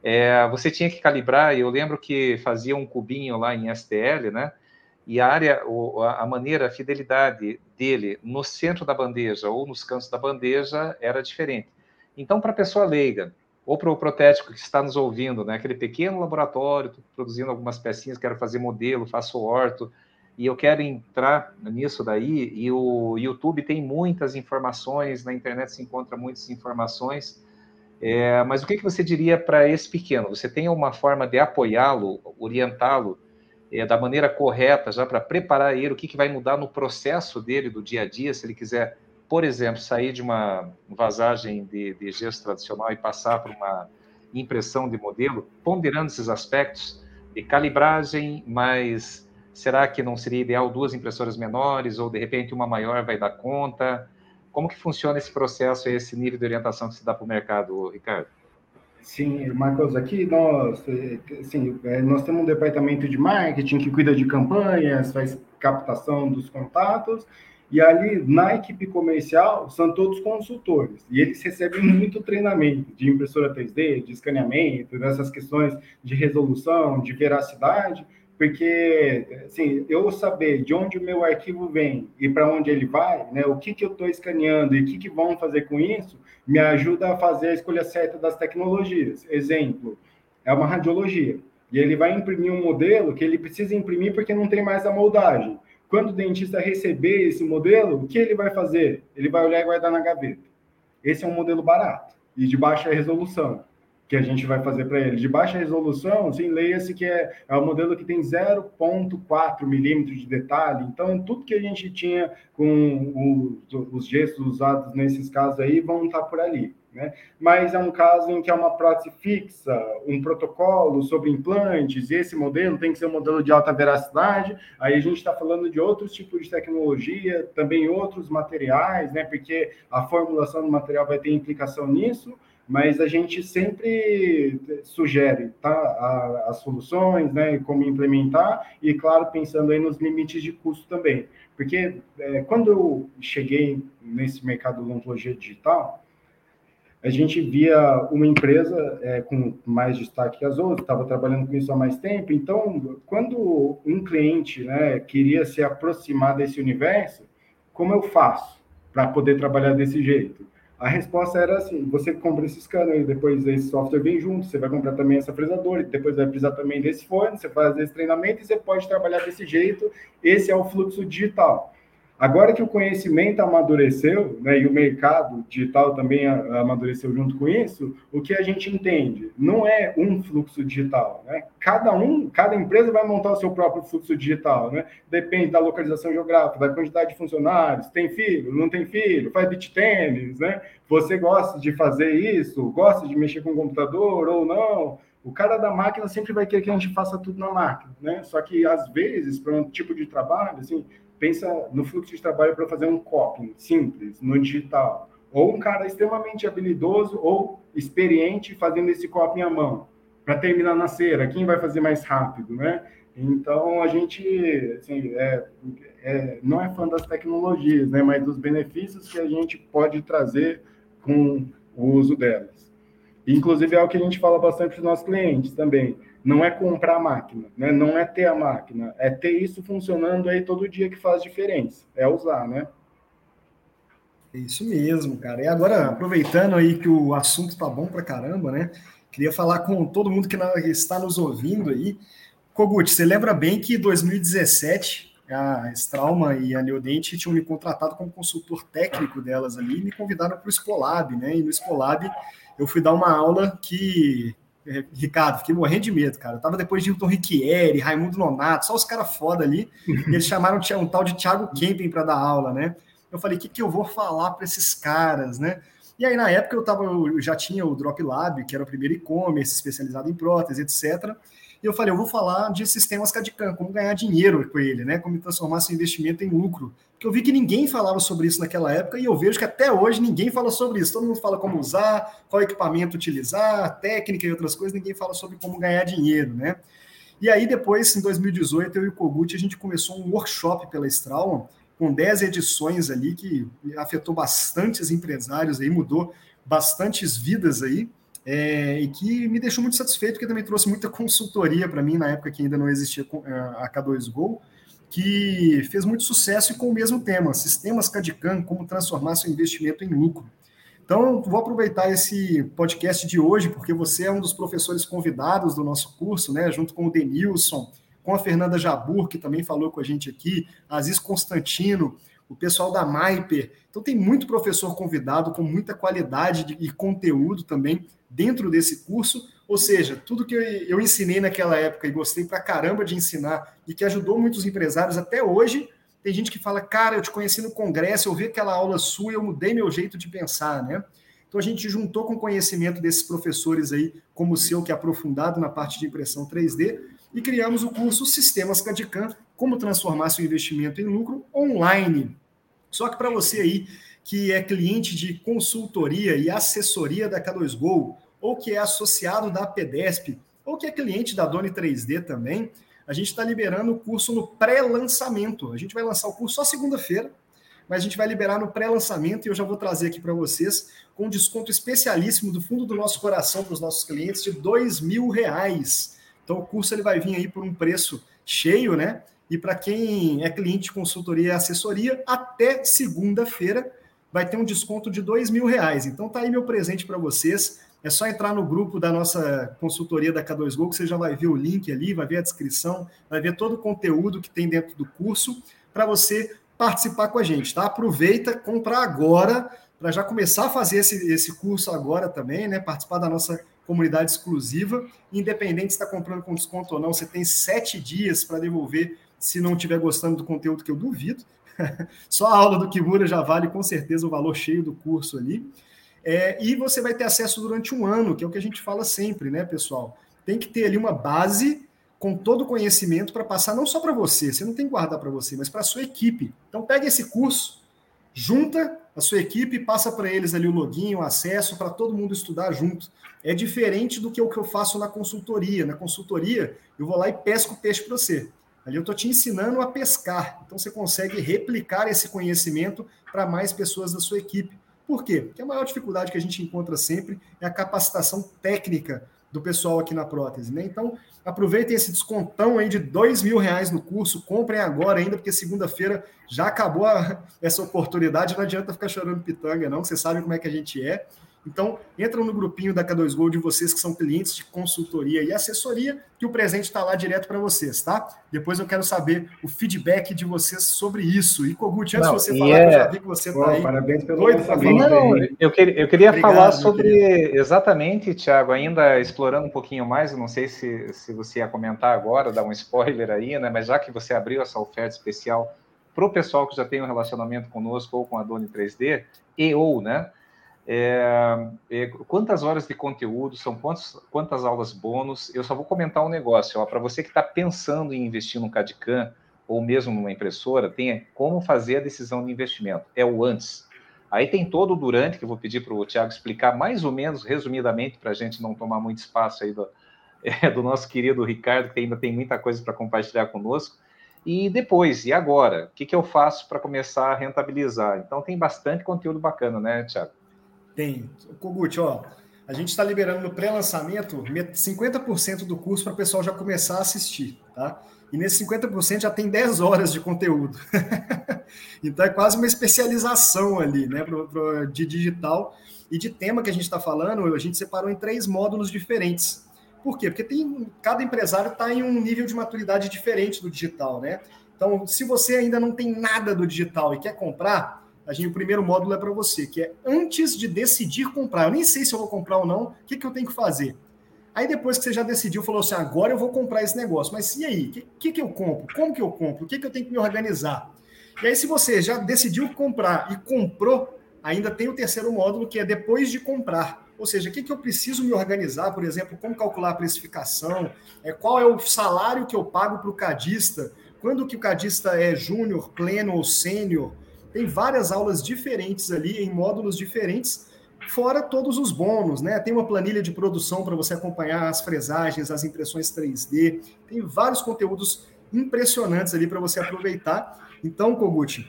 É, você tinha que calibrar, e eu lembro que fazia um cubinho lá em STL, né? E a área, a maneira, a fidelidade dele no centro da bandeja ou nos cantos da bandeja era diferente. Então, para a pessoa leiga, ou para o protético que está nos ouvindo, né? Aquele pequeno laboratório, produzindo algumas pecinhas, quero fazer modelo, faço orto, e eu quero entrar nisso daí, e o YouTube tem muitas informações, na internet se encontra muitas informações, é, mas o que, que você diria para esse pequeno? Você tem uma forma de apoiá-lo, orientá-lo é, da maneira correta, já para preparar ele, o que, que vai mudar no processo dele do dia a dia, se ele quiser, por exemplo, sair de uma vasagem de, de gesso tradicional e passar para uma impressão de modelo, ponderando esses aspectos de calibragem, mais Será que não seria ideal duas impressoras menores ou de repente uma maior vai dar conta? Como que funciona esse processo, esse nível de orientação que se dá para o mercado, Ricardo? Sim, Marcos, aqui nós, assim, nós temos um departamento de marketing que cuida de campanhas, faz captação dos contatos, e ali na equipe comercial são todos consultores, e eles recebem muito treinamento de impressora 3D, de escaneamento, dessas questões de resolução, de veracidade, porque assim, eu saber de onde o meu arquivo vem e para onde ele vai, né, o que, que eu estou escaneando e o que, que vão fazer com isso, me ajuda a fazer a escolha certa das tecnologias. Exemplo, é uma radiologia, e ele vai imprimir um modelo que ele precisa imprimir porque não tem mais a moldagem. Quando o dentista receber esse modelo, o que ele vai fazer? Ele vai olhar e guardar na gaveta. Esse é um modelo barato e de baixa resolução que a gente vai fazer para ele. De baixa resolução, sim, leia-se que é, é um modelo que tem 0,4 milímetros de detalhe. Então, tudo que a gente tinha com os gestos usados nesses casos aí vão estar por ali. Né? Mas é um caso em que é uma prótese fixa, um protocolo sobre implantes, e esse modelo tem que ser um modelo de alta veracidade. Aí a gente está falando de outros tipos de tecnologia, também outros materiais, né? porque a formulação do material vai ter implicação nisso mas a gente sempre sugere tá, as soluções, né, como implementar, e claro, pensando aí nos limites de custo também. Porque é, quando eu cheguei nesse mercado de odontologia digital, a gente via uma empresa é, com mais destaque que as outras, estava trabalhando com isso há mais tempo, então, quando um cliente né, queria se aproximar desse universo, como eu faço para poder trabalhar desse jeito? A resposta era assim: você compra esse scanner, depois esse software vem junto, você vai comprar também essa fresadora, depois vai precisar também desse fone, você faz esse treinamento e você pode trabalhar desse jeito. Esse é o fluxo digital. Agora que o conhecimento amadureceu, né, e o mercado digital também amadureceu junto com isso, o que a gente entende? Não é um fluxo digital, né? Cada um, cada empresa vai montar o seu próprio fluxo digital, né? Depende da localização geográfica, da quantidade de funcionários, tem filho, não tem filho, faz beat tênis, né? Você gosta de fazer isso, gosta de mexer com o computador ou não? O cara da máquina sempre vai querer que a gente faça tudo na máquina, né? Só que às vezes, para um tipo de trabalho, assim, pensa no fluxo de trabalho para fazer um copy simples no digital, ou um cara extremamente habilidoso ou experiente fazendo esse copy à mão, para terminar na cera, quem vai fazer mais rápido, né? Então a gente assim, é, é, não é fã das tecnologias, né? Mas dos benefícios que a gente pode trazer com o uso delas. Inclusive é o que a gente fala bastante para os nossos clientes também não é comprar a máquina, né? não é ter a máquina, é ter isso funcionando aí todo dia que faz diferença, é usar, né? É isso mesmo, cara. E agora, aproveitando aí que o assunto tá bom pra caramba, né? Queria falar com todo mundo que está nos ouvindo aí. Kogut, você lembra bem que em 2017 a Strauma e a Neodente tinham me contratado como consultor técnico delas ali e me convidaram para o Spolab, né? E no Spolab eu fui dar uma aula que Ricardo, fiquei morrendo de medo, cara. Eu tava depois de Hilton Riquieri, Raimundo Nonato, só os caras foda ali. e eles chamaram um tal de Thiago Kempen para dar aula, né? Eu falei, o que, que eu vou falar para esses caras, né? E aí, na época, eu, tava, eu já tinha o Drop Lab, que era o primeiro e-commerce especializado em prótese, etc. E eu falei, eu vou falar de sistemas CAD-CAM, como ganhar dinheiro com ele, né? Como transformar seu investimento em lucro. Eu vi que ninguém falava sobre isso naquela época e eu vejo que até hoje ninguém fala sobre isso. Todo mundo fala como usar, qual equipamento utilizar, técnica e outras coisas, ninguém fala sobre como ganhar dinheiro, né? E aí, depois, em 2018, eu e o Kogut, a gente começou um workshop pela Strauma, com 10 edições ali, que afetou bastantes empresários aí, mudou bastantes vidas aí, é, e que me deixou muito satisfeito, porque também trouxe muita consultoria para mim, na época que ainda não existia é, a K2Go, que fez muito sucesso e com o mesmo tema, sistemas CAD-CAM, como transformar seu investimento em lucro. Então, vou aproveitar esse podcast de hoje, porque você é um dos professores convidados do nosso curso, né, junto com o Denilson, com a Fernanda Jabur, que também falou com a gente aqui, Aziz Constantino, o pessoal da Maiper. Então tem muito professor convidado com muita qualidade de, e conteúdo também dentro desse curso. Ou seja, tudo que eu, ensinei naquela época e gostei pra caramba de ensinar e que ajudou muitos empresários até hoje, tem gente que fala, cara, eu te conheci no congresso, eu vi aquela aula sua e eu mudei meu jeito de pensar, né? Então a gente juntou com o conhecimento desses professores aí, como o seu, que é aprofundado na parte de impressão 3D, e criamos o curso Sistemas CAD-CAM, como transformar seu investimento em lucro online. Só que para você aí que é cliente de consultoria e assessoria da K2Go, ou que é associado da PEDESP, ou que é cliente da Doni 3D também, a gente está liberando o curso no pré-lançamento. A gente vai lançar o curso só segunda-feira, mas a gente vai liberar no pré-lançamento e eu já vou trazer aqui para vocês com um desconto especialíssimo do fundo do nosso coração para os nossos clientes de dois mil reais. Então o curso ele vai vir aí por um preço cheio, né? E para quem é cliente de consultoria e assessoria, até segunda-feira vai ter um desconto de dois mil reais. Então tá aí meu presente para vocês. É só entrar no grupo da nossa consultoria da K2Go, que você já vai ver o link ali, vai ver a descrição, vai ver todo o conteúdo que tem dentro do curso para você participar com a gente, tá? Aproveita, compra agora para já começar a fazer esse, esse curso agora também, né? Participar da nossa comunidade exclusiva. Independente se está comprando com desconto ou não, você tem sete dias para devolver se não estiver gostando do conteúdo, que eu duvido. *laughs* Só a aula do Kimura já vale com certeza o valor cheio do curso ali. É, e você vai ter acesso durante um ano, que é o que a gente fala sempre, né, pessoal? Tem que ter ali uma base com todo o conhecimento para passar não só para você, você não tem que guardar para você, mas para a sua equipe. Então pega esse curso, junta a sua equipe, passa para eles ali o login, o acesso para todo mundo estudar junto. É diferente do que o que eu faço na consultoria. Na consultoria, eu vou lá e pesco o peixe para você. Ali eu estou te ensinando a pescar. Então você consegue replicar esse conhecimento para mais pessoas da sua equipe. Por quê? Porque a maior dificuldade que a gente encontra sempre é a capacitação técnica do pessoal aqui na prótese, né? Então, aproveitem esse descontão aí de dois mil reais no curso, comprem agora ainda, porque segunda-feira já acabou a, *laughs* essa oportunidade, não adianta ficar chorando pitanga, não, vocês sabem como é que a gente é. Então, entram no grupinho da K2Go de vocês que são clientes de consultoria e assessoria, que o presente está lá direto para vocês, tá? Depois eu quero saber o feedback de vocês sobre isso. E, Kogut, antes de você falar, é... eu já vi que você está aí. Parabéns pelo doido Não, eu, queria, eu queria Obrigado, falar sobre, exatamente, Thiago, ainda explorando um pouquinho mais, eu não sei se, se você ia comentar agora, dar um spoiler aí, né? Mas já que você abriu essa oferta especial para o pessoal que já tem um relacionamento conosco ou com a Doni 3D, e ou, né? É, é, quantas horas de conteúdo, são quantos, quantas aulas bônus. Eu só vou comentar um negócio, para você que está pensando em investir no CAD-CAM ou mesmo numa impressora, tem como fazer a decisão de investimento. É o antes. Aí tem todo o durante, que eu vou pedir para o Tiago explicar mais ou menos, resumidamente, para a gente não tomar muito espaço aí do, *laughs* é, do nosso querido Ricardo, que ainda tem muita coisa para compartilhar conosco. E depois, e agora? O que, que eu faço para começar a rentabilizar? Então tem bastante conteúdo bacana, né, Tiago? Tem. Kogut, ó, A gente está liberando no pré-lançamento 50% do curso para o pessoal já começar a assistir, tá? E nesse 50% já tem 10 horas de conteúdo. *laughs* então é quase uma especialização ali, né, pro, pro, de digital e de tema que a gente está falando. A gente separou em três módulos diferentes. Por quê? Porque tem, cada empresário está em um nível de maturidade diferente do digital, né? Então, se você ainda não tem nada do digital e quer comprar, a gente, o primeiro módulo é para você, que é antes de decidir comprar. Eu nem sei se eu vou comprar ou não, o que, que eu tenho que fazer? Aí depois que você já decidiu, falou assim, agora eu vou comprar esse negócio. Mas e aí? O que, que, que, eu compro? Como que eu compro? O que, que eu tenho que me organizar? E aí, se você já decidiu comprar e comprou, ainda tem o terceiro módulo, que é depois de comprar. Ou seja, o que, que eu preciso me organizar, por exemplo, como calcular a precificação, é, qual é o salário que eu pago para o cadista, quando que o cadista é júnior, pleno ou sênior, tem várias aulas diferentes ali, em módulos diferentes, fora todos os bônus, né? Tem uma planilha de produção para você acompanhar as fresagens, as impressões 3D, tem vários conteúdos impressionantes ali para você aproveitar. Então, Kogut,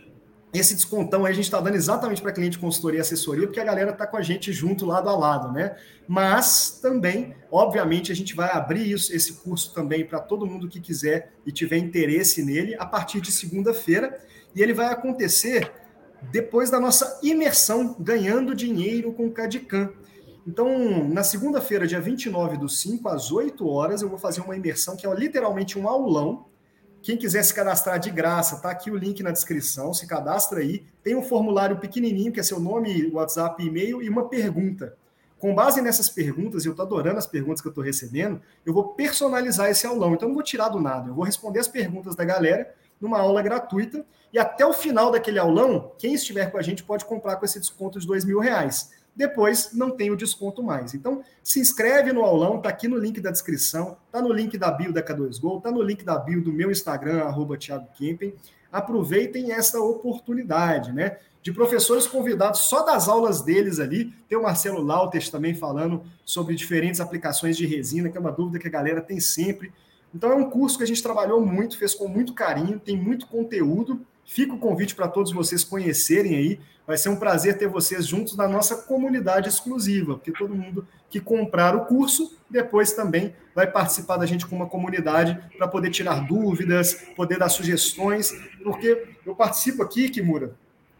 esse descontão aí a gente está dando exatamente para cliente consultoria e assessoria, porque a galera está com a gente junto lado a lado, né? Mas também, obviamente, a gente vai abrir isso, esse curso também para todo mundo que quiser e tiver interesse nele a partir de segunda-feira e ele vai acontecer depois da nossa imersão ganhando dinheiro com o Cadicam. Então, na segunda-feira, dia 29 do 5 às 8 horas, eu vou fazer uma imersão que é literalmente um aulão. Quem quiser se cadastrar de graça, tá aqui o link na descrição, se cadastra aí. Tem um formulário pequenininho, que é seu nome, WhatsApp, e-mail e uma pergunta. Com base nessas perguntas, eu estou adorando as perguntas que eu estou recebendo, eu vou personalizar esse aulão. Então, eu não vou tirar do nada, eu vou responder as perguntas da galera numa aula gratuita. E até o final daquele aulão, quem estiver com a gente pode comprar com esse desconto de dois mil reais. Depois não tem o desconto mais. Então, se inscreve no aulão, tá aqui no link da descrição, tá no link da bio da K2Go, tá no link da bio do meu Instagram, arroba Thiago Kempen. Aproveitem essa oportunidade, né? De professores convidados só das aulas deles ali. Tem o Marcelo Lautes também falando sobre diferentes aplicações de resina, que é uma dúvida que a galera tem sempre. Então é um curso que a gente trabalhou muito, fez com muito carinho, tem muito conteúdo. Fica o convite para todos vocês conhecerem aí. Vai ser um prazer ter vocês juntos na nossa comunidade exclusiva, porque todo mundo que comprar o curso depois também vai participar da gente com uma comunidade para poder tirar dúvidas, poder dar sugestões, porque eu participo aqui, Kimura,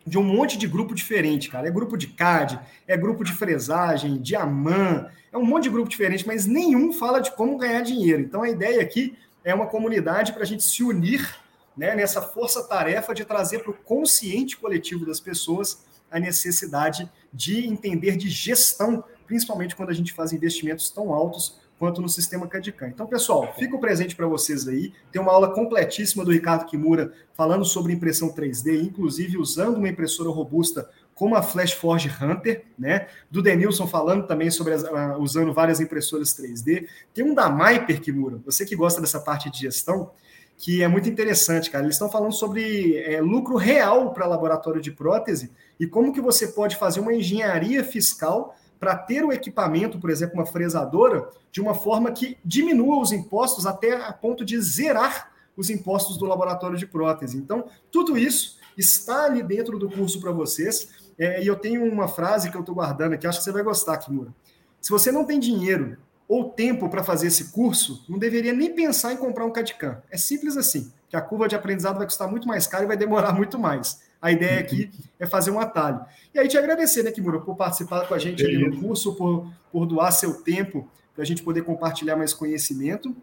de um monte de grupo diferente, cara. É grupo de CAD, é grupo de fresagem, de é um monte de grupo diferente, mas nenhum fala de como ganhar dinheiro. Então a ideia aqui é uma comunidade para a gente se unir né, nessa força-tarefa de trazer para o consciente coletivo das pessoas a necessidade de entender de gestão, principalmente quando a gente faz investimentos tão altos quanto no sistema CAD-CAM. Então, pessoal, fica o presente para vocês aí. Tem uma aula completíssima do Ricardo Kimura falando sobre impressão 3D, inclusive usando uma impressora robusta como a Flash Forge Hunter, né? Do Denilson falando também sobre as, uh, usando várias impressoras 3D. Tem um da Myper Kimura, você que gosta dessa parte de gestão, que é muito interessante, cara. Eles estão falando sobre é, lucro real para laboratório de prótese e como que você pode fazer uma engenharia fiscal para ter o equipamento, por exemplo, uma fresadora, de uma forma que diminua os impostos até a ponto de zerar os impostos do laboratório de prótese. Então, tudo isso está ali dentro do curso para vocês. É, e eu tenho uma frase que eu estou guardando aqui, acho que você vai gostar, Kimura. Se você não tem dinheiro ou tempo para fazer esse curso, não deveria nem pensar em comprar um CAD-CAM. É simples assim, que a curva de aprendizado vai custar muito mais caro e vai demorar *laughs* muito mais. A ideia aqui é fazer um atalho. E aí te agradecer, né, Kimura, por participar com a gente ali no curso, por, por doar seu tempo para a gente poder compartilhar mais conhecimento.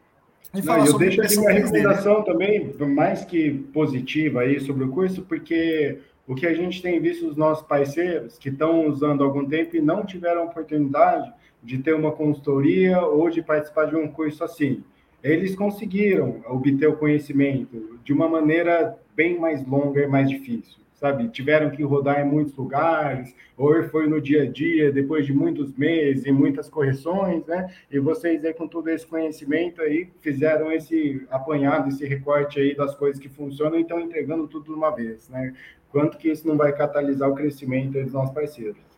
E falar Não, eu deixo aqui minha recomendação né? também, mais que positiva aí sobre o curso, porque o que a gente tem visto os nossos parceiros que estão usando há algum tempo e não tiveram oportunidade de ter uma consultoria ou de participar de um curso assim. Eles conseguiram obter o conhecimento de uma maneira bem mais longa e mais difícil sabe? Tiveram que rodar em muitos lugares, ou foi no dia a dia, depois de muitos meses e muitas correções, né? E vocês aí com todo esse conhecimento aí fizeram esse apanhado, esse recorte aí das coisas que funcionam e estão entregando tudo de uma vez, né? Quanto que isso não vai catalisar o crescimento dos nossos parceiros?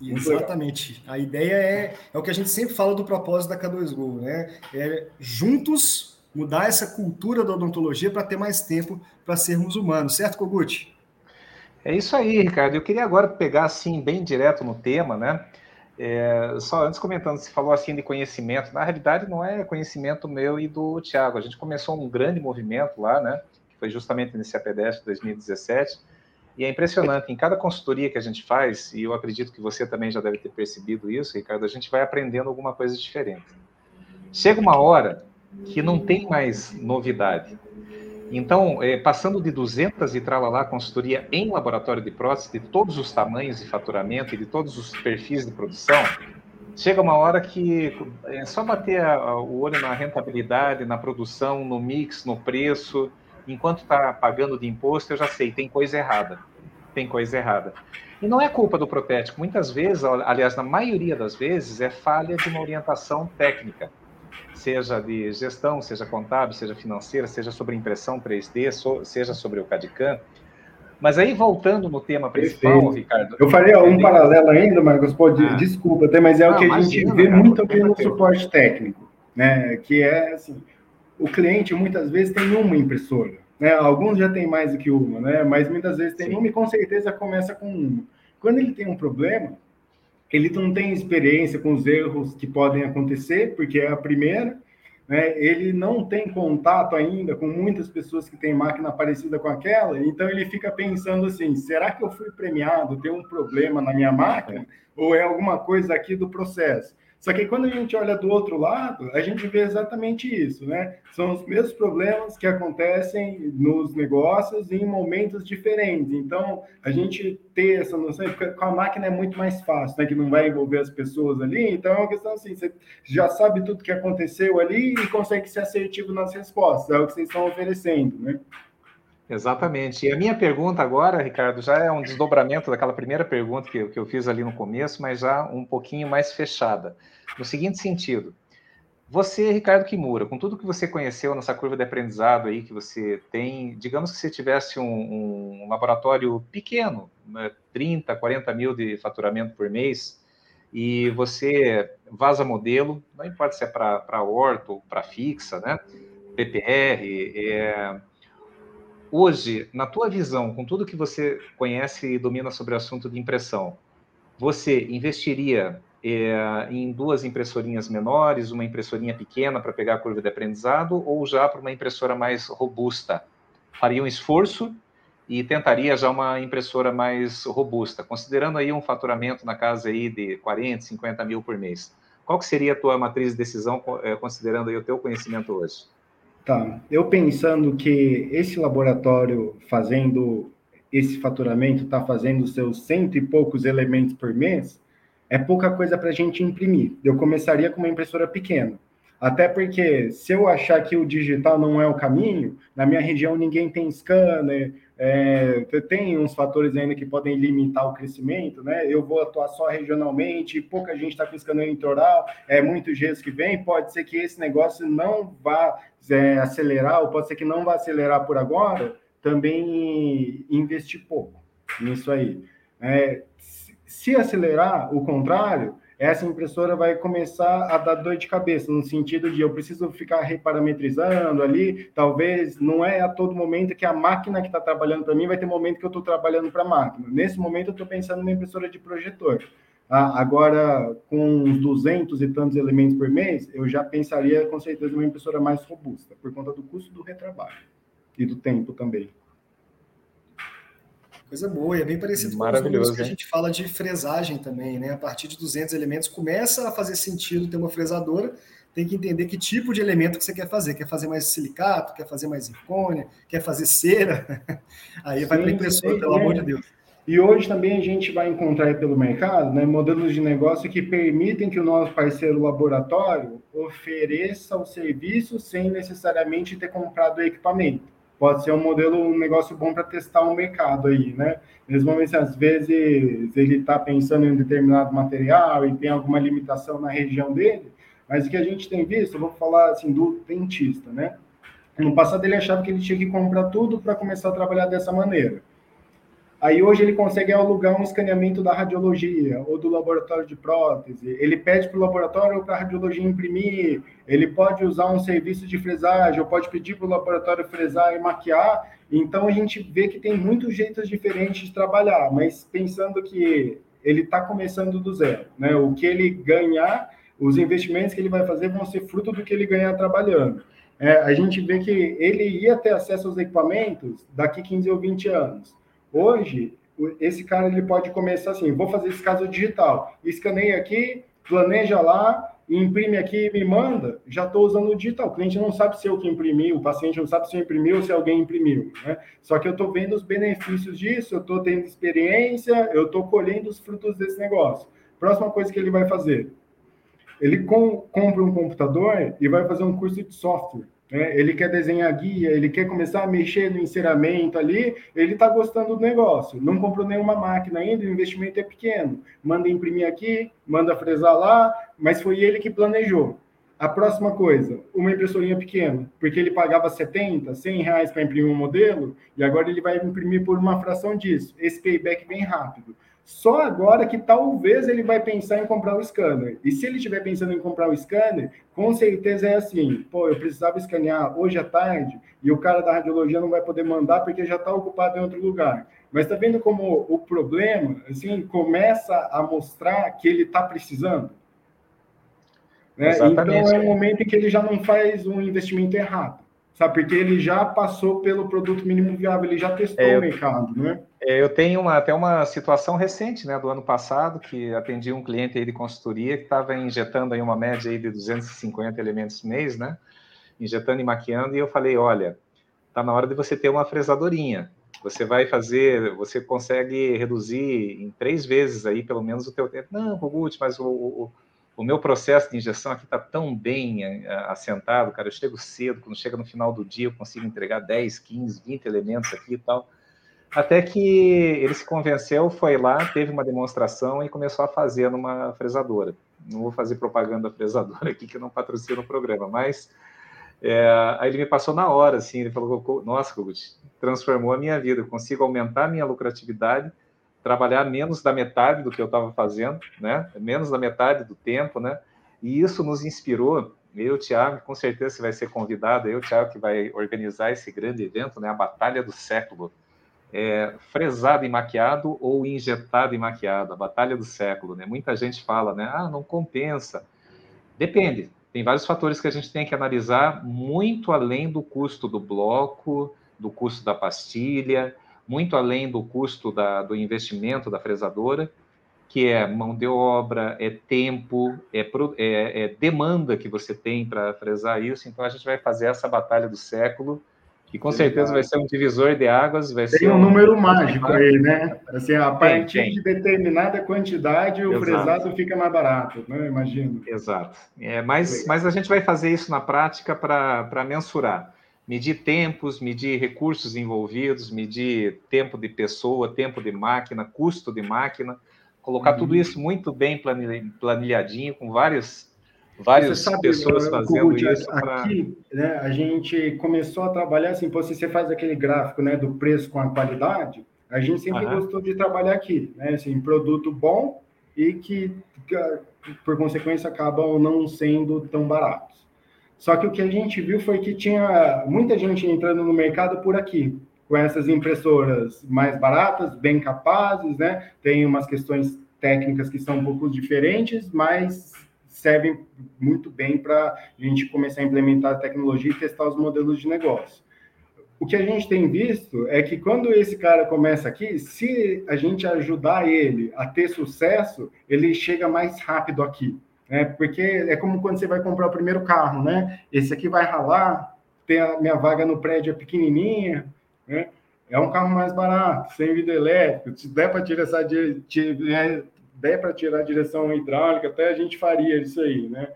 Exatamente. A ideia é, é o que a gente sempre fala do propósito da K2Go, né? É juntos mudar essa cultura da odontologia para ter mais tempo para sermos humanos, certo, Kogut? É isso aí, Ricardo. Eu queria agora pegar assim bem direto no tema, né? É, só antes comentando, você falou assim de conhecimento. Na realidade, não é conhecimento meu e do Tiago. A gente começou um grande movimento lá, né? Que foi justamente nesse APDES de 2017. E é impressionante, em cada consultoria que a gente faz, e eu acredito que você também já deve ter percebido isso, Ricardo, a gente vai aprendendo alguma coisa diferente. Chega uma hora que não tem mais novidade. Então, é, passando de 200 e tralalá consultoria em laboratório de prótese, de todos os tamanhos de faturamento e de todos os perfis de produção, chega uma hora que é só bater a, a, o olho na rentabilidade, na produção, no mix, no preço, enquanto está pagando de imposto, eu já sei, tem coisa errada. Tem coisa errada. E não é culpa do protético. Muitas vezes, aliás, na maioria das vezes, é falha de uma orientação técnica seja de gestão, seja contábil, seja financeira, seja sobre impressão 3D, so, seja sobre o CAD-CAM. Mas aí, voltando no tema principal, Perfeito. Ricardo... Eu faria um paralelo ainda, Marcos, pode, ah. desculpa, mas é Não, o que a gente imagina, vê muito aqui no suporte técnico, né? que é assim, o cliente muitas vezes tem uma impressora, né? alguns já tem mais do que uma, né? mas muitas vezes tem Sim. uma e com certeza começa com uma. Quando ele tem um problema, ele não tem experiência com os erros que podem acontecer, porque é a primeira, né? ele não tem contato ainda com muitas pessoas que têm máquina parecida com aquela, então ele fica pensando assim: será que eu fui premiado? Tem um problema na minha máquina? Ou é alguma coisa aqui do processo? Só que quando a gente olha do outro lado, a gente vê exatamente isso, né? São os mesmos problemas que acontecem nos negócios em momentos diferentes. Então, a gente ter essa noção, porque com a máquina é muito mais fácil, né? Que não vai envolver as pessoas ali. Então, é uma questão assim, você já sabe tudo que aconteceu ali e consegue ser assertivo nas respostas. É o que vocês estão oferecendo, né? Exatamente. E a minha pergunta agora, Ricardo, já é um desdobramento daquela primeira pergunta que eu, que eu fiz ali no começo, mas já um pouquinho mais fechada. No seguinte sentido, você, Ricardo Kimura, com tudo que você conheceu nessa curva de aprendizado aí que você tem, digamos que você tivesse um, um laboratório pequeno, né, 30, 40 mil de faturamento por mês, e você vaza modelo, não importa se é para orto ou para fixa, né? PPR, é, Hoje, na tua visão, com tudo que você conhece e domina sobre o assunto de impressão, você investiria é, em duas impressorinhas menores, uma impressorinha pequena para pegar a curva de aprendizado, ou já para uma impressora mais robusta? Faria um esforço e tentaria já uma impressora mais robusta, considerando aí um faturamento na casa aí de 40, 50 mil por mês. Qual que seria a tua matriz de decisão, é, considerando aí o teu conhecimento hoje? Tá. Eu pensando que esse laboratório fazendo esse faturamento está fazendo seus cento e poucos elementos por mês, é pouca coisa para a gente imprimir. Eu começaria com uma impressora pequena. Até porque, se eu achar que o digital não é o caminho, na minha região ninguém tem scanner, é, tem uns fatores ainda que podem limitar o crescimento, né? Eu vou atuar só regionalmente, pouca gente está piscando em litoral, é muito gesso que vem, pode ser que esse negócio não vá é, acelerar, ou pode ser que não vá acelerar por agora, também investir pouco nisso aí. É, se acelerar o contrário, essa impressora vai começar a dar dor de cabeça, no sentido de eu preciso ficar reparametrizando ali, talvez não é a todo momento que a máquina que está trabalhando para mim vai ter momento que eu estou trabalhando para a máquina. Nesse momento eu estou pensando numa impressora de projetor. Ah, agora, com uns 200 e tantos elementos por mês, eu já pensaria com certeza numa impressora mais robusta, por conta do custo do retrabalho e do tempo também. Coisa boa, e é bem parecido com os números que a gente fala de fresagem também, né? A partir de 200 elementos começa a fazer sentido ter uma fresadora, tem que entender que tipo de elemento que você quer fazer. Quer fazer mais silicato, quer fazer mais zircônia, quer fazer cera? *laughs* Aí sim, vai para a impressora, sim, pelo é. amor de Deus. E hoje também a gente vai encontrar pelo mercado né, modelos de negócio que permitem que o nosso parceiro laboratório ofereça o serviço sem necessariamente ter comprado o equipamento pode ser um modelo, um negócio bom para testar o um mercado aí, né? Mesmo assim, às vezes ele está pensando em um determinado material e tem alguma limitação na região dele, mas o que a gente tem visto, eu vou falar assim do dentista, né? No passado ele achava que ele tinha que comprar tudo para começar a trabalhar dessa maneira. Aí hoje ele consegue alugar um escaneamento da radiologia ou do laboratório de prótese. Ele pede para o laboratório ou para a radiologia imprimir. Ele pode usar um serviço de fresagem ou pode pedir para o laboratório fresar e maquiar. Então a gente vê que tem muitos jeitos diferentes de trabalhar, mas pensando que ele está começando do zero. Né? O que ele ganhar, os investimentos que ele vai fazer vão ser fruto do que ele ganhar trabalhando. É, a gente vê que ele ia ter acesso aos equipamentos daqui 15 ou 20 anos. Hoje, esse cara ele pode começar assim: vou fazer esse caso digital, escaneia aqui, planeja lá, imprime aqui e me manda, já estou usando o digital. O cliente não sabe se eu que imprimi, o paciente não sabe se eu imprimi ou se alguém imprimiu. Né? Só que eu estou vendo os benefícios disso, eu estou tendo experiência, eu estou colhendo os frutos desse negócio. Próxima coisa que ele vai fazer: ele com, compra um computador e vai fazer um curso de software. Né? Ele quer desenhar guia, ele quer começar a mexer no enceramento ali, ele está gostando do negócio. Não comprou nenhuma máquina ainda, o investimento é pequeno. Manda imprimir aqui, manda fresar lá, mas foi ele que planejou. A próxima coisa, uma impressorinha pequena, porque ele pagava 70, 100 reais para imprimir um modelo, e agora ele vai imprimir por uma fração disso. Esse payback vem rápido. Só agora que talvez ele vai pensar em comprar o scanner. E se ele estiver pensando em comprar o scanner, com certeza é assim: pô, eu precisava escanear hoje à tarde e o cara da radiologia não vai poder mandar porque já está ocupado em outro lugar. Mas está vendo como o problema, assim, começa a mostrar que ele está precisando? Né? Então é um momento em que ele já não faz um investimento errado sabe? Porque ele já passou pelo produto mínimo viável, ele já testou é, o mercado, né? É, eu tenho uma, até uma situação recente, né, do ano passado, que atendi um cliente aí de consultoria que estava injetando aí uma média aí de 250 elementos mês, né? Injetando e maquiando, e eu falei, olha, tá na hora de você ter uma fresadorinha. Você vai fazer, você consegue reduzir em três vezes aí, pelo menos, o teu tempo. Não, Rogut, mas o, o o meu processo de injeção aqui está tão bem é, assentado, cara. Eu chego cedo, quando chega no final do dia, eu consigo entregar 10, 15, 20 elementos aqui e tal. Até que ele se convenceu, foi lá, teve uma demonstração e começou a fazer numa fresadora. Não vou fazer propaganda da fresadora *laughs* aqui, que não patrocina o programa, mas é, aí ele me passou na hora, assim, ele falou, nossa, Kogut, transformou a minha vida, eu consigo aumentar a minha lucratividade trabalhar menos da metade do que eu estava fazendo, né? Menos da metade do tempo, né? E isso nos inspirou. Eu, Thiago, com certeza você vai ser convidado. Eu, Thiago, que vai organizar esse grande evento, né? A Batalha do Século. É, fresado e maquiado ou injetado e maquiado, a batalha do século, né? Muita gente fala, né? Ah, não compensa. Depende. Tem vários fatores que a gente tem que analisar muito além do custo do bloco, do custo da pastilha, muito além do custo da, do investimento da fresadora, que é mão de obra, é tempo, é, é, é demanda que você tem para fresar isso. Então a gente vai fazer essa batalha do século, que com certeza vai ser um divisor de águas. Vai tem ser um, um número mágico aí, né? Assim, a partir tem, tem. de determinada quantidade, o Exato. fresado fica mais barato, né? Imagino. Exato. É, mas, mas a gente vai fazer isso na prática para mensurar medir tempos, medir recursos envolvidos, medir tempo de pessoa, tempo de máquina, custo de máquina, colocar uhum. tudo isso muito bem planilhadinho, com várias, várias sabe, pessoas né, fazendo isso. Aqui, pra... né, a gente começou a trabalhar assim, se você faz aquele gráfico né, do preço com a qualidade, a gente sempre uhum. gostou de trabalhar aqui, né, assim, produto bom e que, por consequência, acabam não sendo tão baratos. Só que o que a gente viu foi que tinha muita gente entrando no mercado por aqui, com essas impressoras mais baratas, bem capazes, né? Tem umas questões técnicas que são um pouco diferentes, mas servem muito bem para a gente começar a implementar a tecnologia e testar os modelos de negócio. O que a gente tem visto é que quando esse cara começa aqui, se a gente ajudar ele a ter sucesso, ele chega mais rápido aqui né? Porque é como quando você vai comprar o primeiro carro, né? Esse aqui vai ralar, tem a minha vaga no prédio é pequenininha, né? É um carro mais barato, sem vidro elétrico. Se der para tirar essa né? der para tirar a direção hidráulica, até a gente faria isso aí, né?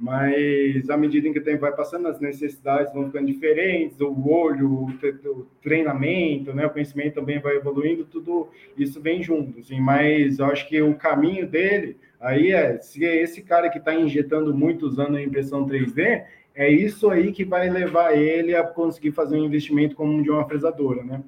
Mas à medida em que o tempo vai passando, as necessidades vão ficando diferentes, o olho, o treinamento, né, o conhecimento também vai evoluindo, tudo isso vem junto. Assim, mas eu acho que o caminho dele Aí é, se é esse cara que está injetando muito usando a impressão 3D, é isso aí que vai levar ele a conseguir fazer um investimento como de uma fresadora, né?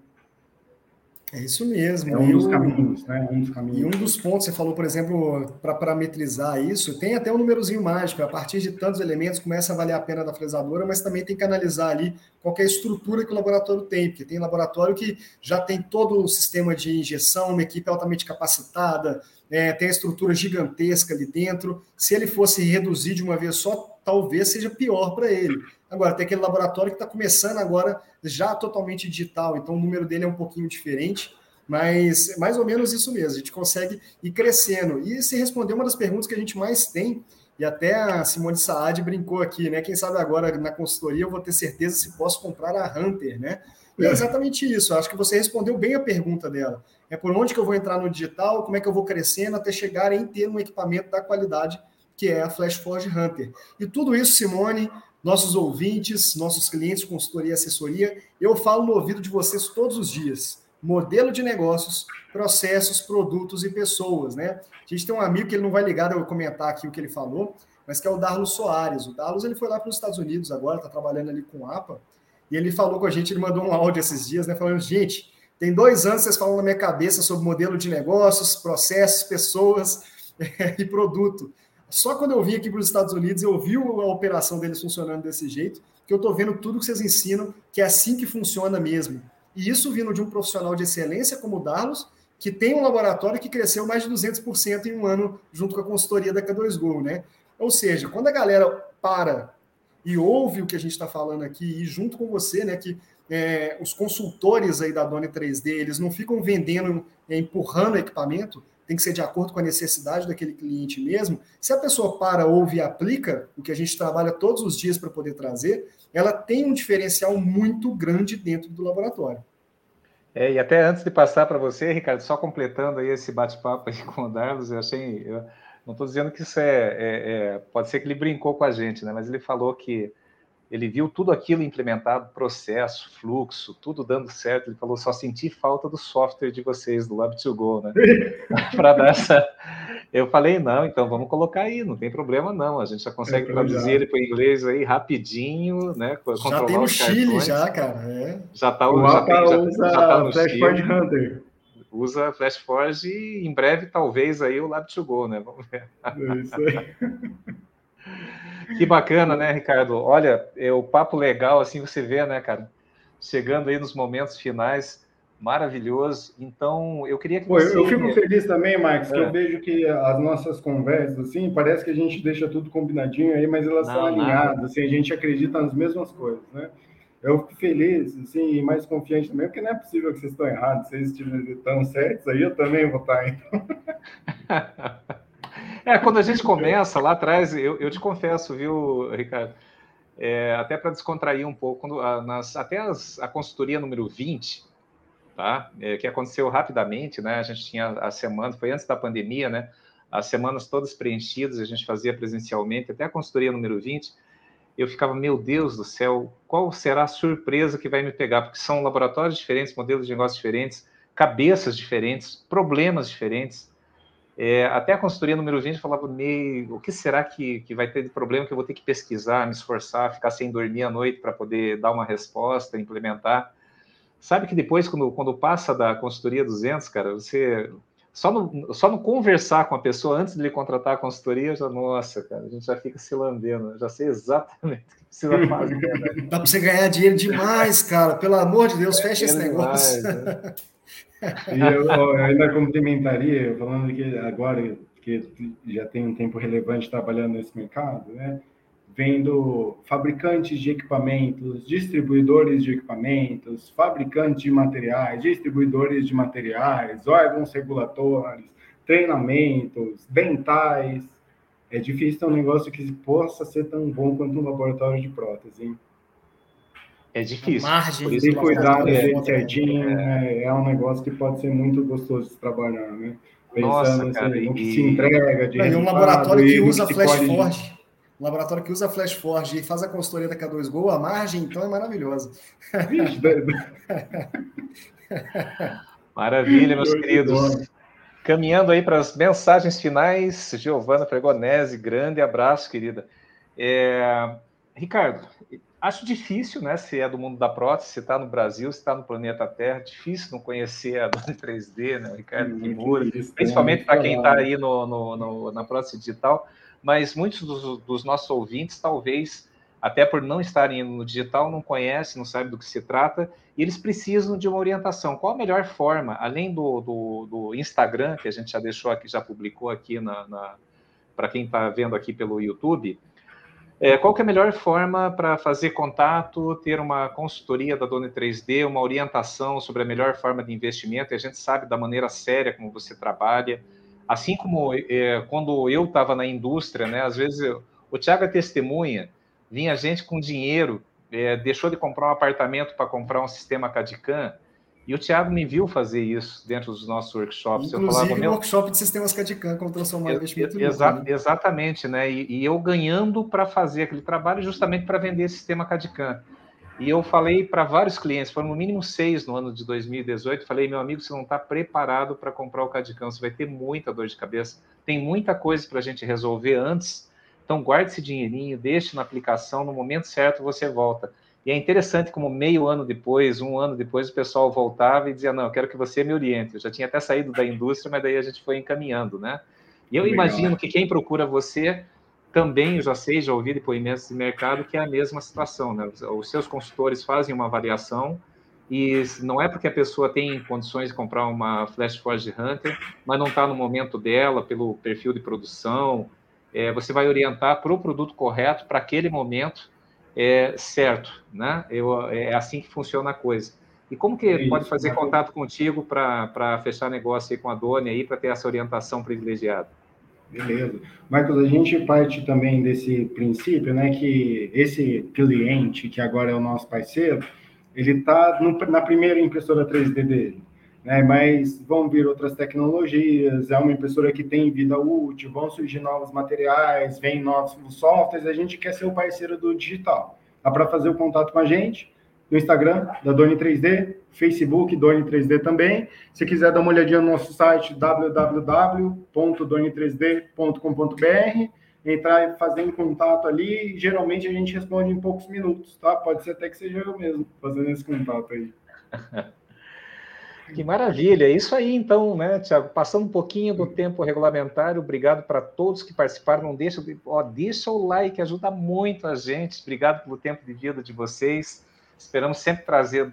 É isso mesmo. É um dos caminhos, né? Um dos caminhos. E um dos pontos, você falou, por exemplo, para parametrizar isso, tem até um númerozinho mágico. A partir de tantos elementos começa a valer a pena da fresadora, mas também tem que analisar ali qual é a estrutura que o laboratório tem, porque tem laboratório que já tem todo o sistema de injeção, uma equipe altamente capacitada, é, tem a estrutura gigantesca ali dentro. Se ele fosse reduzir de uma vez só, talvez seja pior para ele. Agora, tem aquele laboratório que está começando agora já totalmente digital, então o número dele é um pouquinho diferente, mas mais ou menos isso mesmo, a gente consegue ir crescendo. E se responder uma das perguntas que a gente mais tem, e até a Simone Saad brincou aqui, né? Quem sabe agora na consultoria eu vou ter certeza se posso comprar a Hunter, né? E é exatamente isso, acho que você respondeu bem a pergunta dela. É por onde que eu vou entrar no digital, como é que eu vou crescendo até chegar em ter um equipamento da qualidade que é a FlashForge Hunter. E tudo isso, Simone, nossos ouvintes, nossos clientes, consultoria e assessoria, eu falo no ouvido de vocês todos os dias. Modelo de negócios, processos, produtos e pessoas, né? A gente tem um amigo que ele não vai ligar eu comentar aqui o que ele falou, mas que é o Darlos Soares. O Darlos ele foi lá para os Estados Unidos agora, está trabalhando ali com a APA, e ele falou com a gente, ele mandou um áudio esses dias, né? Falando, gente, tem dois anos vocês falam na minha cabeça sobre modelo de negócios, processos, pessoas *laughs* e produto. Só quando eu vim aqui para os Estados Unidos, eu vi a operação deles funcionando desse jeito, que eu estou vendo tudo que vocês ensinam, que é assim que funciona mesmo. E isso vindo de um profissional de excelência como o Darlos, que tem um laboratório que cresceu mais de 200% em um ano junto com a consultoria da K2Go, né? Ou seja, quando a galera para e ouve o que a gente está falando aqui e junto com você, né, que é, os consultores aí da Doni 3D, eles não ficam vendendo, é, empurrando equipamento, tem que ser de acordo com a necessidade daquele cliente mesmo. Se a pessoa para, ouve e aplica, o que a gente trabalha todos os dias para poder trazer, ela tem um diferencial muito grande dentro do laboratório. É, e até antes de passar para você, Ricardo, só completando aí esse bate-papo *laughs* com o Darlos, eu achei. Eu não estou dizendo que isso é, é, é, Pode ser que ele brincou com a gente, né? Mas ele falou que ele viu tudo aquilo implementado, processo, fluxo, tudo dando certo. Ele falou: só senti falta do software de vocês, do Lab2Go, né? *laughs* Para dar essa. Eu falei: não, então vamos colocar aí, não tem problema não. A gente já consegue é, traduzir ele para o inglês aí rapidinho, né? Já tem no Chile, já, cara. É. Já está o já tem, já, usa já tá no Flashpoint Hunter. Usa FlashForge e em breve, talvez, aí o Lab2Go, né? Vamos ver. É isso aí. *laughs* Que bacana, né, Ricardo? Olha, é o papo legal, assim você vê, né, cara? Chegando aí nos momentos finais, maravilhoso. Então, eu queria que Pô, você... Eu fico feliz também, Marcos, é. que eu é. vejo que as nossas conversas, assim, parece que a gente deixa tudo combinadinho aí, mas elas estão alinhadas, assim, a gente acredita nas mesmas coisas, né? Eu fico feliz, assim, e mais confiante também, porque não é possível que vocês estão errados. Vocês estão certos, aí eu também vou estar, então. *laughs* É, quando a gente começa lá atrás, eu, eu te confesso, viu, Ricardo? É, até para descontrair um pouco, quando, a, nas, até as, a consultoria número 20, tá? É, que aconteceu rapidamente, né? A gente tinha a semana, foi antes da pandemia, né? As semanas todas preenchidas, a gente fazia presencialmente, até a consultoria número 20, eu ficava, meu Deus do céu, qual será a surpresa que vai me pegar? Porque são laboratórios diferentes, modelos de negócios diferentes, cabeças diferentes, problemas diferentes. É, até a consultoria número 20 falava, meio, o que será que, que vai ter de problema que eu vou ter que pesquisar, me esforçar, ficar sem dormir à noite para poder dar uma resposta, implementar. Sabe que depois, quando, quando passa da consultoria 200, cara, você só no, só no conversar com a pessoa antes de ele contratar a consultoria, já, nossa, cara, a gente já fica se lambendo, já sei exatamente o que precisa *laughs* fazer. Né? Dá para você ganhar dinheiro demais, cara, pelo amor de Deus, fecha é esse negócio. Demais, né? *laughs* E eu, eu ainda complementaria, falando que agora que já tem um tempo relevante trabalhando nesse mercado, né? vendo fabricantes de equipamentos, distribuidores de equipamentos, fabricantes de materiais, distribuidores de materiais, órgãos regulatórios, treinamentos, dentais. É difícil ter um negócio que possa ser tão bom quanto um laboratório de prótese. Hein? É difícil. Margem por isso cuidar é, certinho é, é um negócio que pode ser muito gostoso de trabalhar, né? Pensando Nossa, assim, cara, no que e... se entrega. De e um laboratório que usa Flash pode... Forge. Um laboratório que usa Flash Forge e faz a consultoria da K2Go, a margem, então, é maravilhosa. *laughs* Maravilha, meus queridos. Caminhando aí para as mensagens finais, Giovana Fregonese, grande abraço, querida. É... Ricardo, Acho difícil, né? Se é do mundo da prótese, se está no Brasil, se está no planeta Terra, difícil não conhecer a *laughs* Dona 3D, né? O Ricardo Kimura, principalmente para quem está aí no, no, no, na prótese digital. Mas muitos dos, dos, nossos ouvintes, talvez, até por não estarem no digital, não conhecem, não sabem do que se trata, e eles precisam de uma orientação. Qual a melhor forma, além do, do, do Instagram, que a gente já deixou aqui, já publicou aqui na, na para quem está vendo aqui pelo YouTube? É, qual é a melhor forma para fazer contato, ter uma consultoria da Dona 3D, uma orientação sobre a melhor forma de investimento? E a gente sabe da maneira séria como você trabalha. Assim como é, quando eu estava na indústria, né, às vezes eu, o Tiago é testemunha, vinha gente com dinheiro, é, deixou de comprar um apartamento para comprar um sistema CAD-CAM, e o Thiago me viu fazer isso dentro dos nossos workshops. Inclusive, eu falava, meu... workshop de sistemas CAD-CAM, como transformar investimento em exa né? Exatamente, né? E, e eu ganhando para fazer aquele trabalho justamente para vender esse sistema CAD-CAM. E eu falei para vários clientes, foram no mínimo seis no ano de 2018, falei, meu amigo, você não está preparado para comprar o CAD-CAM, você vai ter muita dor de cabeça, tem muita coisa para a gente resolver antes, então guarde esse dinheirinho, deixe na aplicação, no momento certo você volta. E é interessante como meio ano depois, um ano depois, o pessoal voltava e dizia, não, eu quero que você me oriente. Eu já tinha até saído da indústria, mas daí a gente foi encaminhando, né? E eu Legal. imagino que quem procura você também, já sei, já ouvi depoimentos de mercado, que é a mesma situação, né? Os seus consultores fazem uma avaliação e não é porque a pessoa tem condições de comprar uma Flash Forge Hunter, mas não está no momento dela, pelo perfil de produção, é, você vai orientar para o produto correto, para aquele momento, é, certo, né? Eu, é assim que funciona a coisa. E como que é pode fazer contato contigo para fechar negócio aí com a Dona aí, para ter essa orientação privilegiada? Beleza. Marcos, a gente parte também desse princípio, né, que esse cliente, que agora é o nosso parceiro, ele está na primeira impressora 3D dele né? Mas vão vir outras tecnologias, é uma impressora que tem vida útil, vão surgir novos materiais, vem novos softwares, a gente quer ser o parceiro do digital. Dá para fazer o contato com a gente no Instagram da Doni 3D, Facebook Doni 3D também. Se quiser dar uma olhadinha no nosso site www.doni3d.com.br, entrar e fazer em contato ali, geralmente a gente responde em poucos minutos, tá? Pode ser até que seja eu mesmo fazendo esse contato aí. *laughs* Que maravilha, é isso aí então, né, Tiago? Passando um pouquinho do tempo regulamentar, obrigado para todos que participaram. Não deixa, ó, deixa o like, ajuda muito a gente. Obrigado pelo tempo de vida de vocês. Esperamos sempre trazer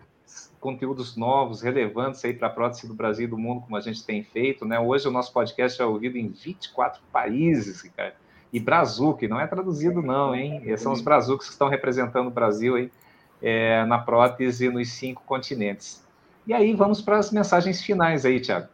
conteúdos novos, relevantes aí para a prótese do Brasil e do mundo, como a gente tem feito, né? Hoje o nosso podcast é ouvido em 24 países, Ricardo. E Brazuc, não é traduzido não, hein? São os Brazucos que estão representando o Brasil aí, é, na prótese nos cinco continentes. E aí vamos para as mensagens finais aí, Tiago.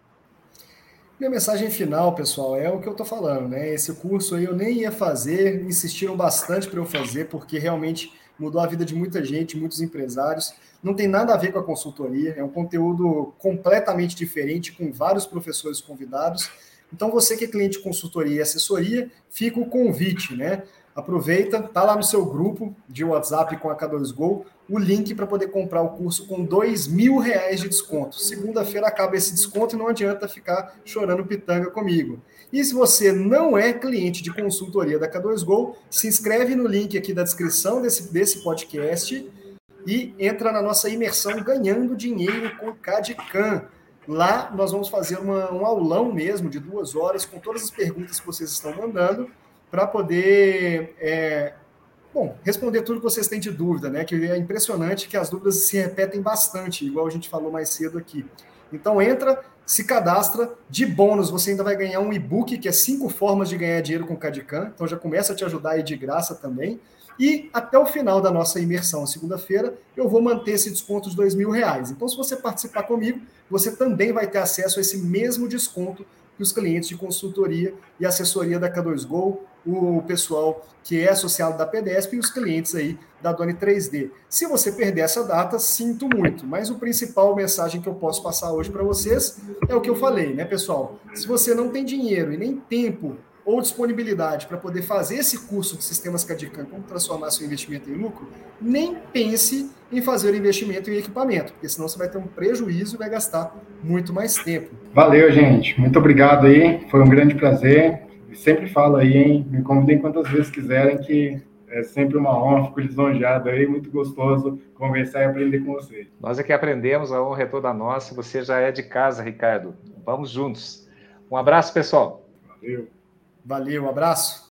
Minha mensagem final, pessoal, é o que eu estou falando, né? Esse curso aí eu nem ia fazer, insistiram bastante para eu fazer, porque realmente mudou a vida de muita gente, muitos empresários. Não tem nada a ver com a consultoria, é um conteúdo completamente diferente, com vários professores convidados. Então, você que é cliente de consultoria e assessoria, fica o convite, né? Aproveita, tá lá no seu grupo de WhatsApp com a K2Go o link para poder comprar o curso com dois mil reais de desconto. Segunda-feira acaba esse desconto e não adianta ficar chorando pitanga comigo. E se você não é cliente de consultoria da K2Go, se inscreve no link aqui da descrição desse, desse podcast e entra na nossa imersão ganhando dinheiro com CAD-CAM. Lá nós vamos fazer uma, um aulão mesmo de duas horas com todas as perguntas que vocês estão mandando para poder, é, bom, responder tudo que vocês têm de dúvida, né? Que é impressionante que as dúvidas se repetem bastante, igual a gente falou mais cedo aqui. Então entra, se cadastra, de bônus você ainda vai ganhar um e-book que é cinco formas de ganhar dinheiro com Cadicam, então já começa a te ajudar aí de graça também. E até o final da nossa imersão, segunda-feira, eu vou manter esse desconto de mil reais. Então, se você participar comigo, você também vai ter acesso a esse mesmo desconto que os clientes de consultoria e assessoria da K2Go, o pessoal que é associado da PDESP e os clientes aí da Doni 3D. Se você perder essa data, sinto muito, mas o principal mensagem que eu posso passar hoje para vocês é o que eu falei, né, pessoal? Se você não tem dinheiro e nem tempo ou disponibilidade para poder fazer esse curso de sistemas CAD-CAM, como transformar seu investimento em lucro, nem pense em fazer o investimento em equipamento, porque senão você vai ter um prejuízo e vai gastar muito mais tempo. Valeu, gente. Muito obrigado aí. Foi um grande prazer. Sempre falo aí, hein? Me convidem quantas vezes quiserem que É sempre uma honra, fico lisonjeado aí, muito gostoso conversar e aprender com você. Nós é que aprendemos, a honra é toda nossa. Você já é de casa, Ricardo. Vamos juntos. Um abraço, pessoal. Valeu. Valeu, abraço.